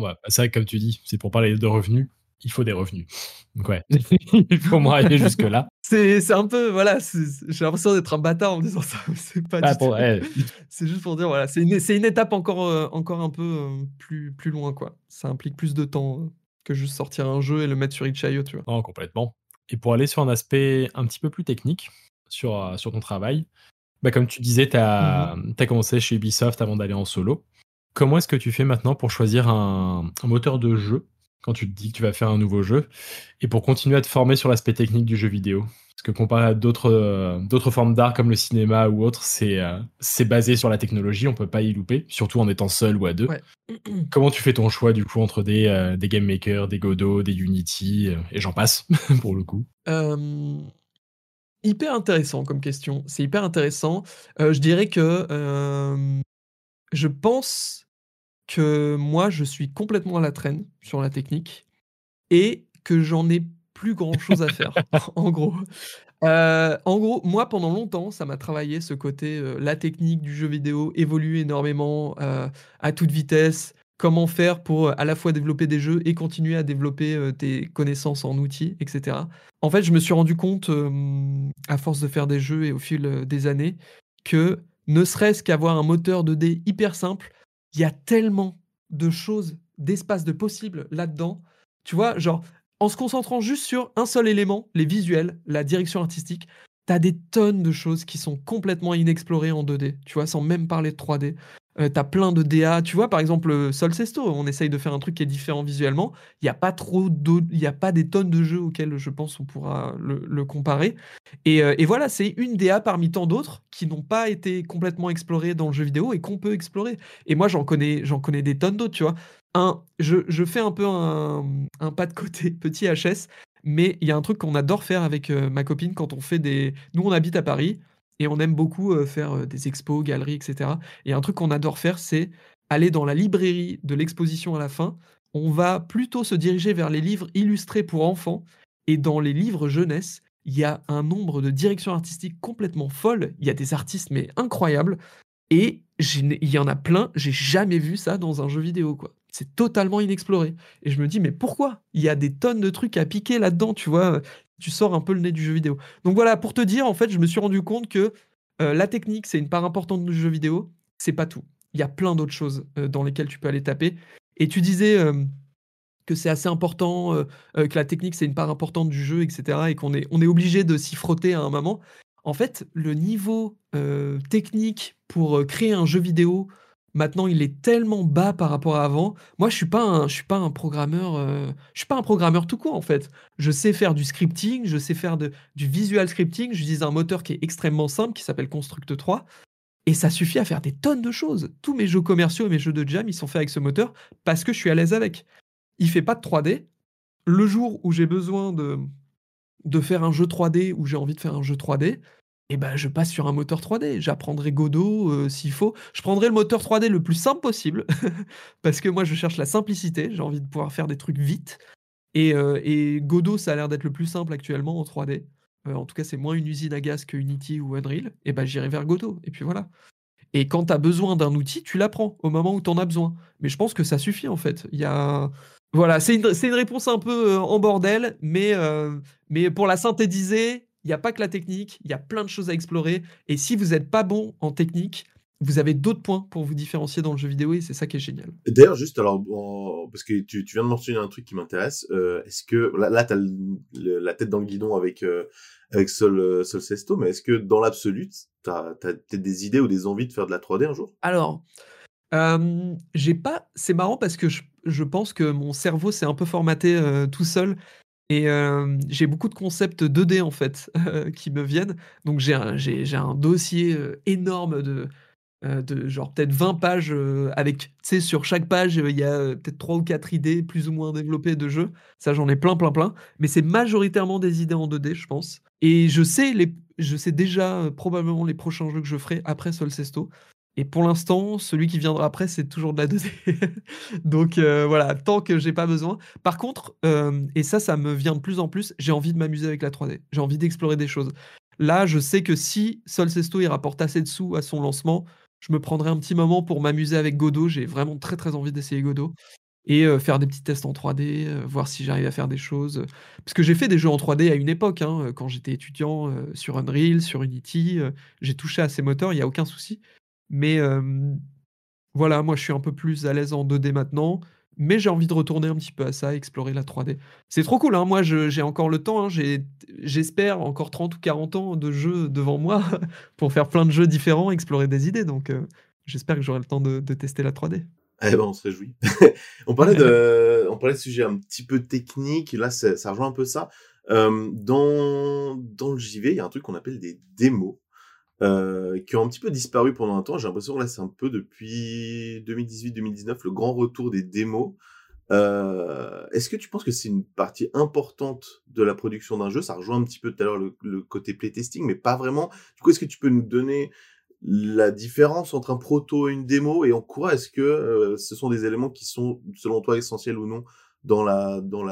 bah, c'est vrai que comme tu dis, c'est pour parler de revenus il faut des revenus. Donc ouais, il faut me aller jusque-là. C'est un peu, voilà, j'ai l'impression d'être un bâtard en disant ça. C'est pas ah, C'est juste pour dire, voilà, c'est une, une, étape encore, euh, encore un peu euh, plus, plus loin, quoi. Ça implique plus de temps euh, que juste sortir un jeu et le mettre sur Itch.io, tu vois. Non, complètement. Et pour aller sur un aspect un petit peu plus technique sur, sur ton travail, bah, comme tu disais, tu as, mmh as, commencé chez Ubisoft avant d'aller en solo. Comment est-ce que tu fais maintenant pour choisir un, un moteur de jeu quand tu te dis que tu vas faire un nouveau jeu, et pour continuer à te former sur l'aspect technique du jeu vidéo. Parce que comparé à d'autres euh, d'autres formes d'art comme le cinéma ou autre, c'est euh, c'est basé sur la technologie, on peut pas y louper, surtout en étant seul ou à deux. Comment tu fais ton choix du coup entre des, euh, des game makers, des Godot, des Unity, et j'en passe pour le coup? Hyper intéressant comme question, c'est hyper intéressant. je dirais que je pense que moi, je suis complètement à la traîne sur la technique et que j'en ai plus grand chose à faire, en gros. Euh, en gros, moi, pendant longtemps, ça m'a travaillé ce côté, euh, la technique du jeu vidéo évolue énormément euh, à toute vitesse. Comment faire pour à la fois développer des jeux et continuer à développer tes connaissances en outils, etc. En fait, je me suis rendu compte, à force de faire des jeux et au fil des années, que ne serait-ce qu'avoir un moteur 2D hyper simple, il y a tellement de choses, d'espaces de possibles là-dedans. Tu vois, genre, en se concentrant juste sur un seul élément, les visuels, la direction artistique, t'as des tonnes de choses qui sont complètement inexplorées en 2D, tu vois, sans même parler de 3D. Euh, t'as plein de DA. Tu vois, par exemple, Solcesto, on essaye de faire un truc qui est différent visuellement. Il n'y a pas trop il n'y a pas des tonnes de jeux auxquels je pense on pourra le, comparer. Et, euh, et, voilà, c'est une DA parmi tant d'autres qui n'ont pas été complètement explorées dans le jeu vidéo et qu'on peut explorer. Et moi, j'en connais, j'en connais des tonnes d'autres, tu vois. Un, je, je fais un peu un, un, pas de côté, petit HS, mais il y a un truc qu'on adore faire avec euh, ma copine quand on fait des. Nous, on habite à Paris. Et on aime beaucoup faire des expos, galeries, etc. Et un truc qu'on adore faire, c'est aller dans la librairie de l'exposition à la fin. On va plutôt se diriger vers les livres illustrés pour enfants. Et dans les livres jeunesse, il y a un nombre de directions artistiques complètement folles. Il y a des artistes, mais incroyables. Et il y en a plein, j'ai jamais vu ça dans un jeu vidéo, quoi. C'est totalement inexploré. Et je me dis, mais pourquoi? Il y a des tonnes de trucs à piquer là-dedans, tu vois? Tu sors un peu le nez du jeu vidéo. Donc voilà, pour te dire, en fait, je me suis rendu compte que euh, la technique, c'est une part importante du jeu vidéo, c'est pas tout. Il y a plein d'autres choses euh, dans lesquelles tu peux aller taper. Et tu disais euh, que c'est assez important, que la technique, c'est une part importante du jeu, etc. Et qu'on est, obligé de s'y frotter à un moment. En fait, le niveau technique pour créer un jeu vidéo Maintenant, il est tellement bas par rapport à avant. Moi, je suis un, suis pas un programmeur, euh, je suis pas un programmeur tout court en fait. Je sais faire du scripting, je sais faire du visual scripting. J'utilise un moteur qui est extrêmement simple, qui s'appelle Construct 3, et ça suffit à faire des tonnes de choses. Tous mes jeux commerciaux et mes jeux de jam, ils sont faits avec ce moteur parce que je suis à l'aise avec. Il fait pas de 3D. Le jour où j'ai besoin de de faire un jeu 3D, ou j'ai envie de faire un jeu 3D, et ben, je passe sur un moteur 3D. J'apprendrai Godot euh, s'il faut. Je prendrai le moteur 3D le plus simple possible parce que moi, je cherche la simplicité. J'ai envie de pouvoir faire des trucs vite. Et, euh, Godot, ça a l'air d'être le plus simple actuellement en 3D. Euh, en tout cas, c'est moins une usine à gaz que Unity ou Unreal. Et ben, j'irai vers Godot. Et puis voilà. Et quand tu as besoin d'un outil, tu l'apprends au moment où tu en as besoin. Mais je pense que ça suffit en fait. A. Voilà, c'est une, une, réponse un peu en bordel, mais, mais pour la synthétiser, il n'y a pas que la technique, il y a plein de choses à explorer. Et si vous n'êtes pas bon en technique, vous avez d'autres points pour vous différencier dans le jeu vidéo et c'est ça qui est génial. D'ailleurs, juste alors, parce que tu, tu, viens de mentionner un truc qui m'intéresse, euh, est-ce que là, là tu as la tête dans le guidon avec, euh, avec Sol, euh, Sol Sesto, mais est-ce que dans l'absolu, tu as, peut-être des idées ou des envies de faire de la 3D un jour? Alors, j'ai pas. C'est marrant parce que je, je, pense que mon cerveau s'est un peu formaté tout seul. Et j'ai beaucoup de concepts 2D en fait qui me viennent. Donc j'ai un, dossier énorme de, euh, de genre peut-être 20 pages euh, avec, tu sais, sur chaque page, il y a euh, peut-être 3 ou 4 idées plus ou moins développées de jeux. Ça, j'en ai plein, plein, plein. Mais c'est majoritairement des idées en 2D, je pense. Et je sais, les, je sais déjà probablement les prochains jeux que je ferai après Solcesto. Et pour l'instant, celui qui viendra après, c'est toujours de la 2D. Donc voilà, tant que j'ai pas besoin. Par contre, et ça, ça me vient de plus en plus, j'ai envie de m'amuser avec la 3D. J'ai envie d'explorer des choses. Là, je sais que si Solcesto il rapporte assez de sous à son lancement, je me prendrai un petit moment pour m'amuser avec Godot. J'ai vraiment très très envie d'essayer Godot. Et faire des petits tests en 3D, voir si j'arrive à faire des choses. Parce que j'ai fait des jeux en 3D à une époque, hein, quand j'étais étudiant sur Unreal, sur Unity. j'ai touché à ces moteurs, il n'y a aucun souci. Mais voilà, moi je suis un peu plus à l'aise en 2D maintenant mais j'ai envie de retourner un petit peu à ça, explorer la 3D. C'est trop cool, hein. moi j'ai encore le temps, hein. j'espère encore 30 ou 40 ans de jeux devant moi pour faire plein de jeux différents, explorer des idées, donc j'espère que j'aurai le temps de, tester la 3D. Eh ben, on se réjouit. on, parlait de, on parlait de sujets un petit peu techniques, là ça rejoint un peu ça. Dans, dans le JV, il y a un truc qu'on appelle des démos. Euh, qui ont un petit peu disparu pendant un temps. J'ai l'impression que là, c'est un peu depuis 2018-2019 le grand retour des démos. Euh, Est-ce que tu penses que c'est une partie importante de la production d'un jeu? Ça rejoint un petit peu tout à l'heure le, côté playtesting, mais pas vraiment. Du coup, est-ce que tu peux nous donner la différence entre un proto et une démo? Et en quoi est-ce que euh, ce sont des éléments qui sont, selon toi, essentiels ou non dans la dans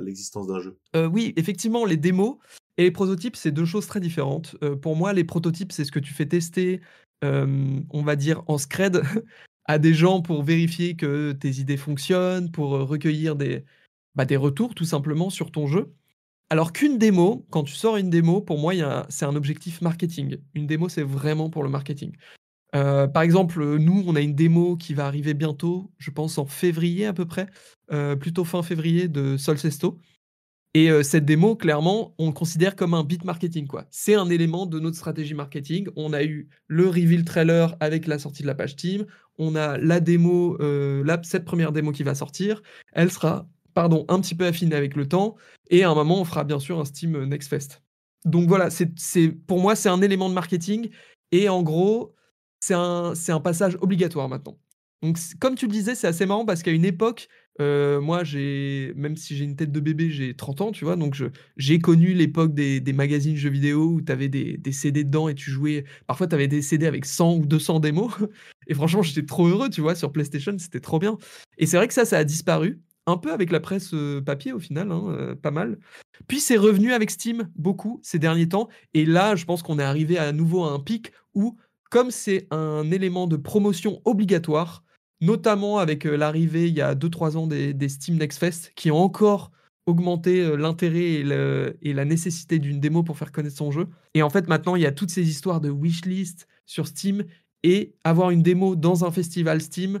l'existence la, d'un jeu? Oui, effectivement, les démos, et les prototypes, c'est deux choses très différentes. Euh, pour moi, les prototypes, c'est ce que tu fais tester, on va dire, en scred à des gens pour vérifier que tes idées fonctionnent, pour recueillir des, bah, des retours tout simplement sur ton jeu. Alors qu'une démo, quand tu sors une démo, pour moi, c'est un objectif marketing. Une démo, c'est vraiment pour le marketing. Euh, par exemple, nous, on a une démo qui va arriver bientôt, je pense en février à peu près, euh, plutôt fin février de Solcesto. Et cette démo, clairement, on le considère comme un bit marketing. quoi. C'est un élément de notre stratégie marketing. On a eu le reveal trailer avec la sortie de la page Team. On a la démo, cette première démo qui va sortir. Elle sera, pardon, un petit peu affinée avec le temps. Et à un moment, on fera bien sûr un Steam Next Fest. Donc voilà, c'est, pour moi, c'est un élément de marketing. Et en gros, c'est un passage obligatoire maintenant. Donc, comme tu le disais, c'est assez marrant parce qu'à une époque, moi, j'ai même si j'ai une tête de bébé, j'ai 30 ans, tu vois? Donc j'ai connu l'époque des magazines jeux vidéo où tu avais des des CD dedans et tu jouais parfois tu avais des CD avec 100 ou 200 démos et franchement, j'étais trop heureux, tu vois? Sur PlayStation, c'était trop bien et c'est vrai que ça, ça a disparu, un peu avec la presse, papier au final, hein, pas mal. Puis c'est revenu avec Steam, beaucoup, ces derniers temps et là, je pense qu'on est arrivé à nouveau à un pic où, comme c'est un élément de promotion obligatoire notamment avec l'arrivée il y a 2-3 ans des, Steam Next Fest qui ont encore augmenté l'intérêt et, la nécessité d'une démo pour faire connaître son jeu. Et en fait, maintenant, il y a toutes ces histoires de wishlist sur Steam et avoir une démo dans un festival Steam,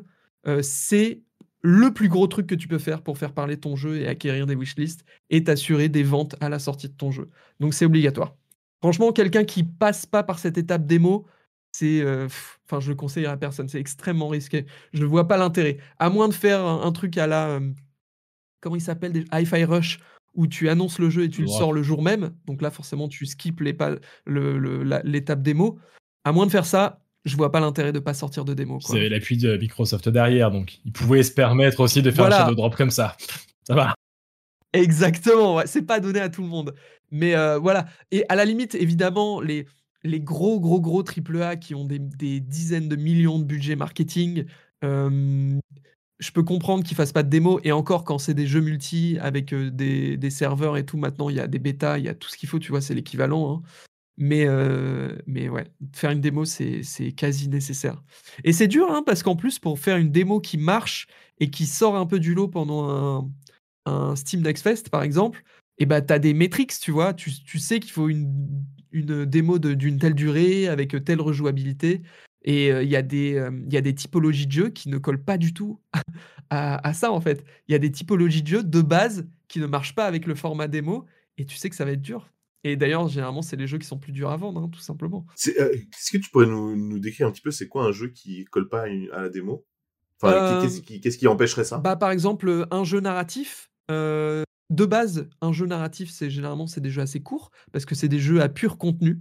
c'est le plus gros truc que tu peux faire pour faire parler ton jeu et acquérir des wishlists et t'assurer des ventes à la sortie de ton jeu. Donc c'est obligatoire. Franchement, quelqu'un qui passe pas par cette étape démo, c'est, enfin, je le conseille à personne. C'est extrêmement risqué. Je ne vois pas l'intérêt. À moins de faire un, truc à la, comment il s'appelle, Hi-Fi Rush, où tu annonces le jeu et tu le sors le jour même. Donc là, forcément, tu skips l'étape le, démo. À moins de faire ça, je vois pas l'intérêt de pas sortir de démo. Vous avez l'appui de Microsoft derrière, donc ils pouvaient se permettre aussi de faire un shadow drop comme ça. Ça va. Exactement, ouais. c'est pas donné à tout le monde. Mais voilà. Et à la limite, évidemment, les, les gros, gros, gros AAA qui ont des, dizaines de millions de budget marketing, je peux comprendre qu'ils fassent pas de démo. Et encore, quand c'est des jeux multi avec des, serveurs et tout, maintenant, il y a des bêtas, il y a tout ce qu'il faut, tu vois, c'est l'équivalent. Hein. Mais, mais ouais, faire une démo, c'est quasi nécessaire. Et c'est dur, hein, parce qu'en plus, pour faire une démo qui marche et qui sort un peu du lot pendant un, un Steam Next Fest, par exemple, et bah, tu as des métriques, tu vois. Tu, tu sais qu'il faut une, une démo d'une telle durée, avec telle rejouabilité. Et il y, a des, il y a des typologies de jeux qui ne collent pas du tout à, ça, en fait. Il y a des typologies de jeux de base qui ne marchent pas avec le format démo, et tu sais que ça va être dur. Et d'ailleurs, généralement, c'est les jeux qui sont plus durs à vendre, hein, tout simplement. Est-ce que tu pourrais nous, décrire un petit peu, c'est quoi un jeu qui colle pas à, la démo? Enfin, qu'est-ce qui, qui, empêcherait ça? bah, Par exemple, un jeu narratif, de base, un jeu narratif, c'est généralement c'est des jeux assez courts parce que c'est des jeux à pur contenu.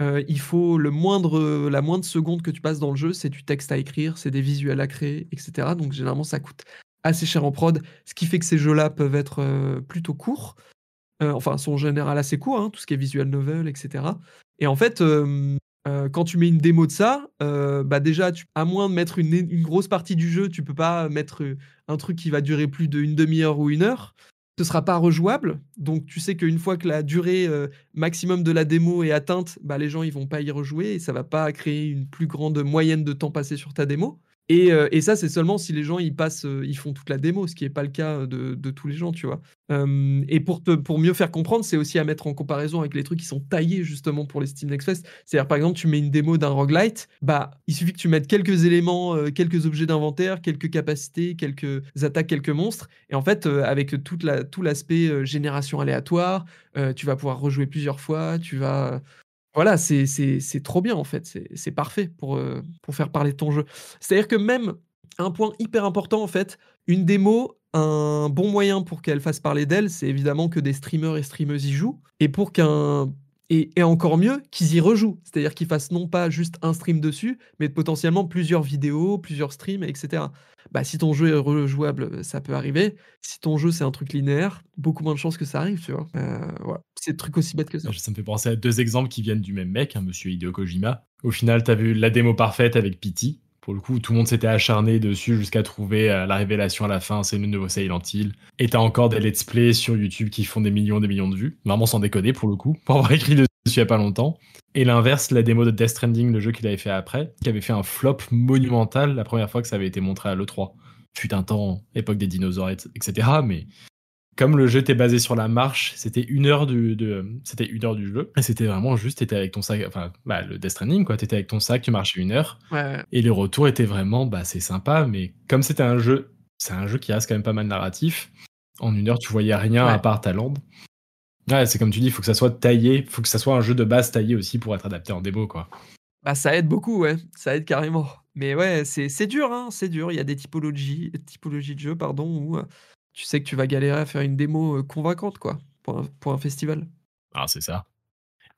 il faut la moindre seconde que tu passes dans le jeu, c'est du texte à écrire, c'est des visuels à créer, etc. Donc généralement ça coûte assez cher en prod, ce qui fait que ces jeux-là peuvent être plutôt courts. enfin, sont en général assez courts, hein, tout ce qui est visual novel, etc. Et en fait, quand tu mets une démo de ça, bah déjà, tu, à moins de mettre une, une, grosse partie du jeu, tu peux pas mettre un truc qui va durer plus d'une demi-heure ou une heure ce sera pas rejouable. Donc tu sais qu'une fois que la durée euh, maximum de la démo est atteinte, bah, les gens ils vont pas y rejouer et ça va pas créer une plus grande moyenne de temps passé sur ta démo. Euh, et, ça, c'est seulement si les gens ils passent, euh, ils font toute la démo, ce qui n'est pas le cas de, tous les gens, tu vois. et pour, pour mieux faire comprendre, c'est aussi à mettre en comparaison avec les trucs qui sont taillés justement pour les Steam Next Fest. C'est-à-dire, par exemple, tu mets une démo d'un roguelite, bah, il suffit que tu mettes quelques éléments, euh, quelques objets d'inventaire, quelques capacités, quelques attaques, quelques monstres. Et en fait, avec tout l'aspect génération aléatoire, tu vas pouvoir rejouer plusieurs fois, tu vas voilà, c'est trop bien en fait, c'est parfait pour, pour faire parler de ton jeu. C'est-à-dire que même un point hyper important en fait, une démo, un bon moyen pour qu'elle fasse parler d'elle, c'est évidemment que des streamers et streameuses y jouent et pour qu'un et, encore mieux, qu'ils y rejouent. C'est-à-dire qu'ils fassent non pas juste un stream dessus, mais potentiellement plusieurs vidéos, plusieurs streams, etc. Bah, si ton jeu est rejouable, ça peut arriver. Si ton jeu, c'est un truc linéaire, beaucoup moins de chances que ça arrive, tu vois. Euh. C'est des trucs aussi bêtes que ça. Ça me fait penser à deux exemples qui viennent du même mec, hein, monsieur Hideo Kojima. Au final, tu as vu la démo parfaite avec Pity. Pour le coup, tout le monde s'était acharné dessus jusqu'à trouver euh, la révélation à la fin, c'est le nouveau Silent Hill. Et t'as encore des let's play sur YouTube qui font des millions et des millions de vues. Vraiment sans déconner pour le coup, pour avoir écrit dessus il y a pas longtemps. Et l'inverse, la démo de Death Stranding, le jeu qu'il avait fait après, qui avait fait un flop monumental la première fois que ça avait été montré à l'E3. Fut un temps, époque des dinosaures, etc. Mais comme le jeu était basé sur la marche, c'était une heure du, de, c'était une heure du jeu. Et c'était vraiment juste, t'étais avec ton sac, enfin, bah, le Death Stranding, quoi. T'étais avec ton sac, tu marchais une heure. Et les retours étaient vraiment, bah, c'est sympa, mais comme c'était un jeu, c'est un jeu qui reste quand même pas mal narratif. En une heure, tu voyais rien à part ta lampe. Ouais, c'est comme tu dis, il faut que ça soit taillé, il faut que ça soit un jeu de base taillé aussi pour être adapté en démo, quoi. Bah, ça aide beaucoup, ouais. Ça aide carrément. Mais ouais, c'est dur, hein, c'est dur. Il y a des typologies, typologies de jeux, pardon, où tu sais que tu vas galérer à faire une démo convaincante, quoi, pour un, festival. Ah, c'est ça.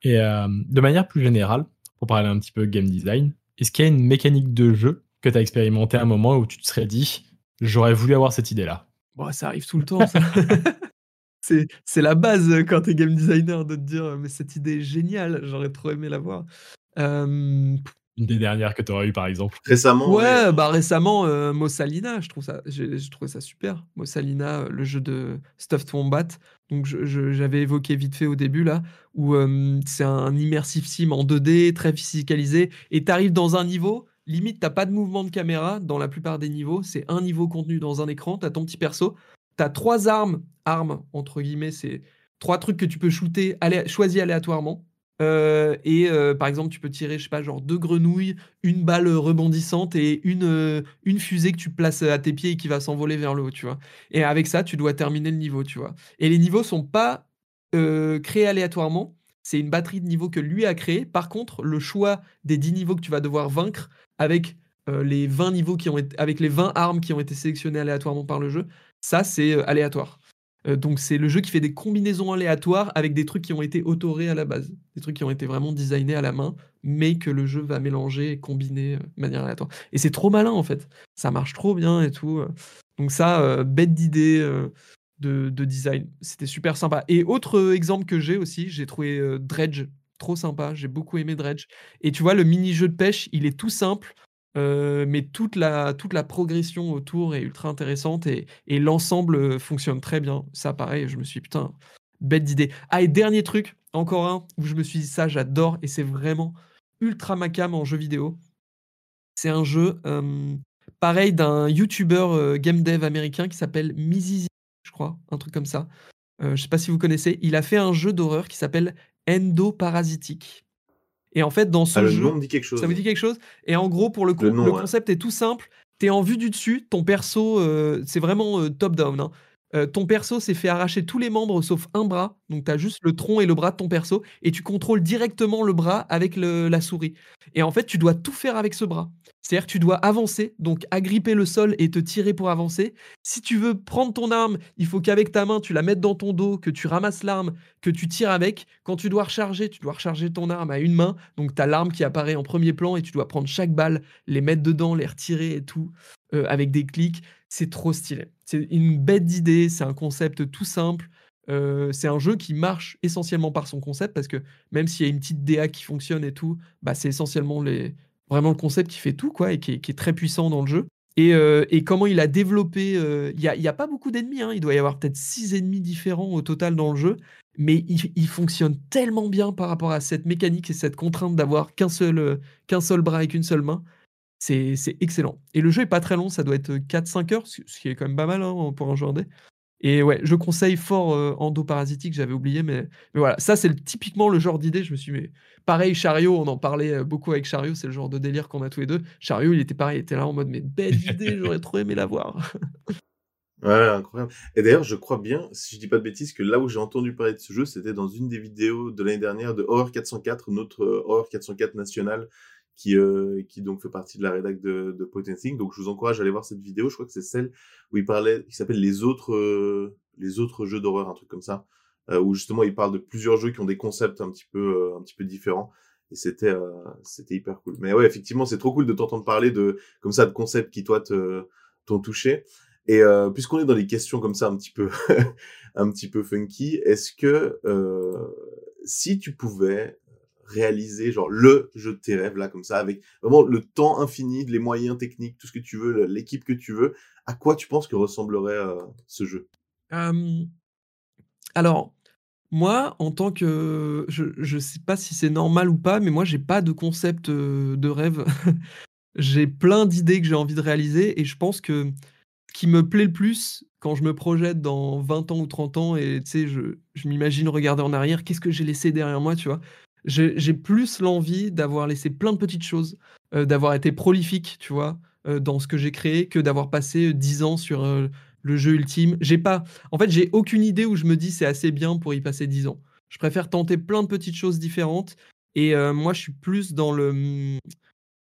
Et de manière plus générale, pour parler un petit peu game design, est-ce qu'il y a une mécanique de jeu que tu as expérimenté à un moment où tu te serais dit, j'aurais voulu avoir cette idée-là? Bon, Ça arrive tout le temps, ça. c'est la base quand tu es game designer de te dire, mais cette idée est géniale, j'aurais trop aimé la voir. Une des dernières que tu aurais eu, par exemple. Récemment Ouais, bah récemment, euh, Mossalina, je trouve ça, j'ai trouvé ça super. Mossalina, euh, le jeu de Stuffed Wombat. Donc j'avais évoqué vite fait au début là, où c'est un immersive sim en 2D, très physicalisé, et tu arrives dans un niveau, limite t'as pas de mouvement de caméra dans la plupart des niveaux, c'est un niveau contenu dans un écran, t'as ton petit perso, t'as trois armes, armes entre guillemets, c'est trois trucs que tu peux shooter, choisir aléatoirement. Euh, et euh, par exemple, tu peux tirer, je sais pas, genre deux grenouilles, une balle rebondissante et une, euh, une fusée que tu places à tes pieds et qui va s'envoler vers le haut, tu vois. Et avec ça, tu dois terminer le niveau, tu vois. Et les niveaux sont pas créés aléatoirement. C'est une batterie de niveaux que lui a créé. Par contre, le choix des 10 niveaux que tu vas devoir vaincre avec les 20 niveaux qui ont été, avec les 20 armes qui ont été sélectionnées aléatoirement par le jeu, ça c'est aléatoire. Euh, donc c'est le jeu qui fait des combinaisons aléatoires avec des trucs qui ont été autorés à la base, des trucs qui ont été vraiment designés à la main, mais que le jeu va mélanger et combiner euh, de manière aléatoire. Et c'est trop malin en fait, ça marche trop bien et tout. Euh. Donc ça, bête d'idée de, design, c'était super sympa. Et autre exemple que j'ai aussi, j'ai trouvé Dredge trop sympa, j'ai beaucoup aimé Dredge. Et tu vois, le mini-jeu de pêche, il est tout simple. Euh, mais toute la, toute la progression autour est ultra intéressante et, l'ensemble fonctionne très bien. Ça, pareil, je me suis putain, bête d'idée. Ah, et dernier truc, encore un où je me suis dit ça, j'adore et c'est vraiment ultra macam en jeu vidéo. C'est un jeu pareil d'un YouTuber game dev américain qui s'appelle Mizizi, je crois, un truc comme ça. je sais pas si vous connaissez. Il a fait un jeu d'horreur qui s'appelle Endo Parasitic. Et en fait, dans ce Ah, le jeu, nom dit quelque chose. ça vous dit quelque chose Et en gros, pour le, con- Le nom, le ouais. concept est tout simple. T'es en vue du dessus, ton perso, euh, c'est vraiment euh, top-down. hein. Euh, ton perso s'est fait arracher tous les membres sauf un bras. Donc, tu as juste le tronc et le bras de ton perso. Et tu contrôles directement le bras avec le- la souris. Et en fait, tu dois tout faire avec ce bras. C'est-à-dire que tu dois avancer, donc agripper le sol et te tirer pour avancer. Si tu veux prendre ton arme, il faut qu'avec ta main, tu la mettes dans ton dos, que tu ramasses l'arme, que tu tires avec. Quand tu dois recharger, tu dois recharger ton arme à une main. Donc, tu as l'arme qui apparaît en premier plan et tu dois prendre chaque balle, les mettre dedans, les retirer et tout, euh, avec des clics. C'est trop stylé. C'est une bête d'idée, c'est un concept tout simple. Euh, c'est un jeu qui marche essentiellement par son concept parce que même s'il y a une petite DA qui fonctionne et tout, bah, c'est essentiellement les... vraiment le concept qui fait tout quoi et qui est, très puissant dans le jeu. Et, euh, comment il a développé. euh, Il n'y a, y a pas beaucoup d'ennemis, hein, il doit y avoir peut-être six ennemis différents au total dans le jeu, mais il, fonctionne tellement bien par rapport à cette mécanique et cette contrainte d'avoir qu'un seul, euh, seul bras et qu'une seule main. C'est excellent. Et le jeu est pas très long, ça doit être 4-5 heures, ce qui est quand même pas mal hein, pour un jeu indé. Et ouais, je conseille fort euh, Endoparasitique, j'avais oublié, mais, mais voilà, ça c'est typiquement le genre d'idée. Je me suis mais pareil, Chariot, on en parlait euh, beaucoup avec Chariot, c'est le genre de délire qu'on a tous les deux. Chariot, il était pareil, il était là en mode, mais belle idée, j'aurais trop aimé la voir. Ouais, incroyable. Et d'ailleurs, je crois bien, si je dis pas de bêtises, que là où j'ai entendu parler de ce jeu, c'était dans une des vidéos de l'année dernière de Horror 404, notre euh, Horror 404 national, qui, euh, qui donc fait partie de la rédac de, de Think. Donc, je vous encourage à aller voir cette vidéo. Je crois que c'est celle où il parlait, qui s'appelle les autres, euh, les autres jeux d'horreur, un truc comme ça, euh, où justement il parle de plusieurs jeux qui ont des concepts un petit peu, euh, un petit peu différents. Et c'était, euh, c'était hyper cool. Mais ouais, effectivement, c'est trop cool de t'entendre parler de, comme ça, de concepts qui toi te, t'ont touché. Et euh, puisqu'on est dans les questions comme ça un petit peu, un petit peu funky, est-ce que si tu pouvais réaliser genre le jeu de tes rêves là comme ça avec vraiment le temps infini, les moyens techniques, tout ce que tu veux, l'équipe que tu veux, à quoi tu penses que ressemblerait euh, ce jeu? Alors, moi, en tant que. Je, je sais pas si c'est normal ou pas, mais moi, j'ai pas de concept de rêve. j'ai plein d'idées que j'ai envie de réaliser et je pense que ce qui me plaît le plus quand je me projette dans 20 ans ou 30 ans et tu sais, je, je m'imagine regarder en arrière, qu'est-ce que j'ai laissé derrière moi, tu vois? J'ai plus l'envie d'avoir laissé plein de petites choses, euh, d'avoir été prolifique, tu vois, euh, dans ce que j'ai créé, que d'avoir passé euh, 10 ans sur euh, le jeu ultime. J'ai pas. En fait, j'ai aucune idée où je me dis c'est assez bien pour y passer 10 ans. Je préfère tenter plein de petites choses différentes. Et euh, moi, je suis plus dans le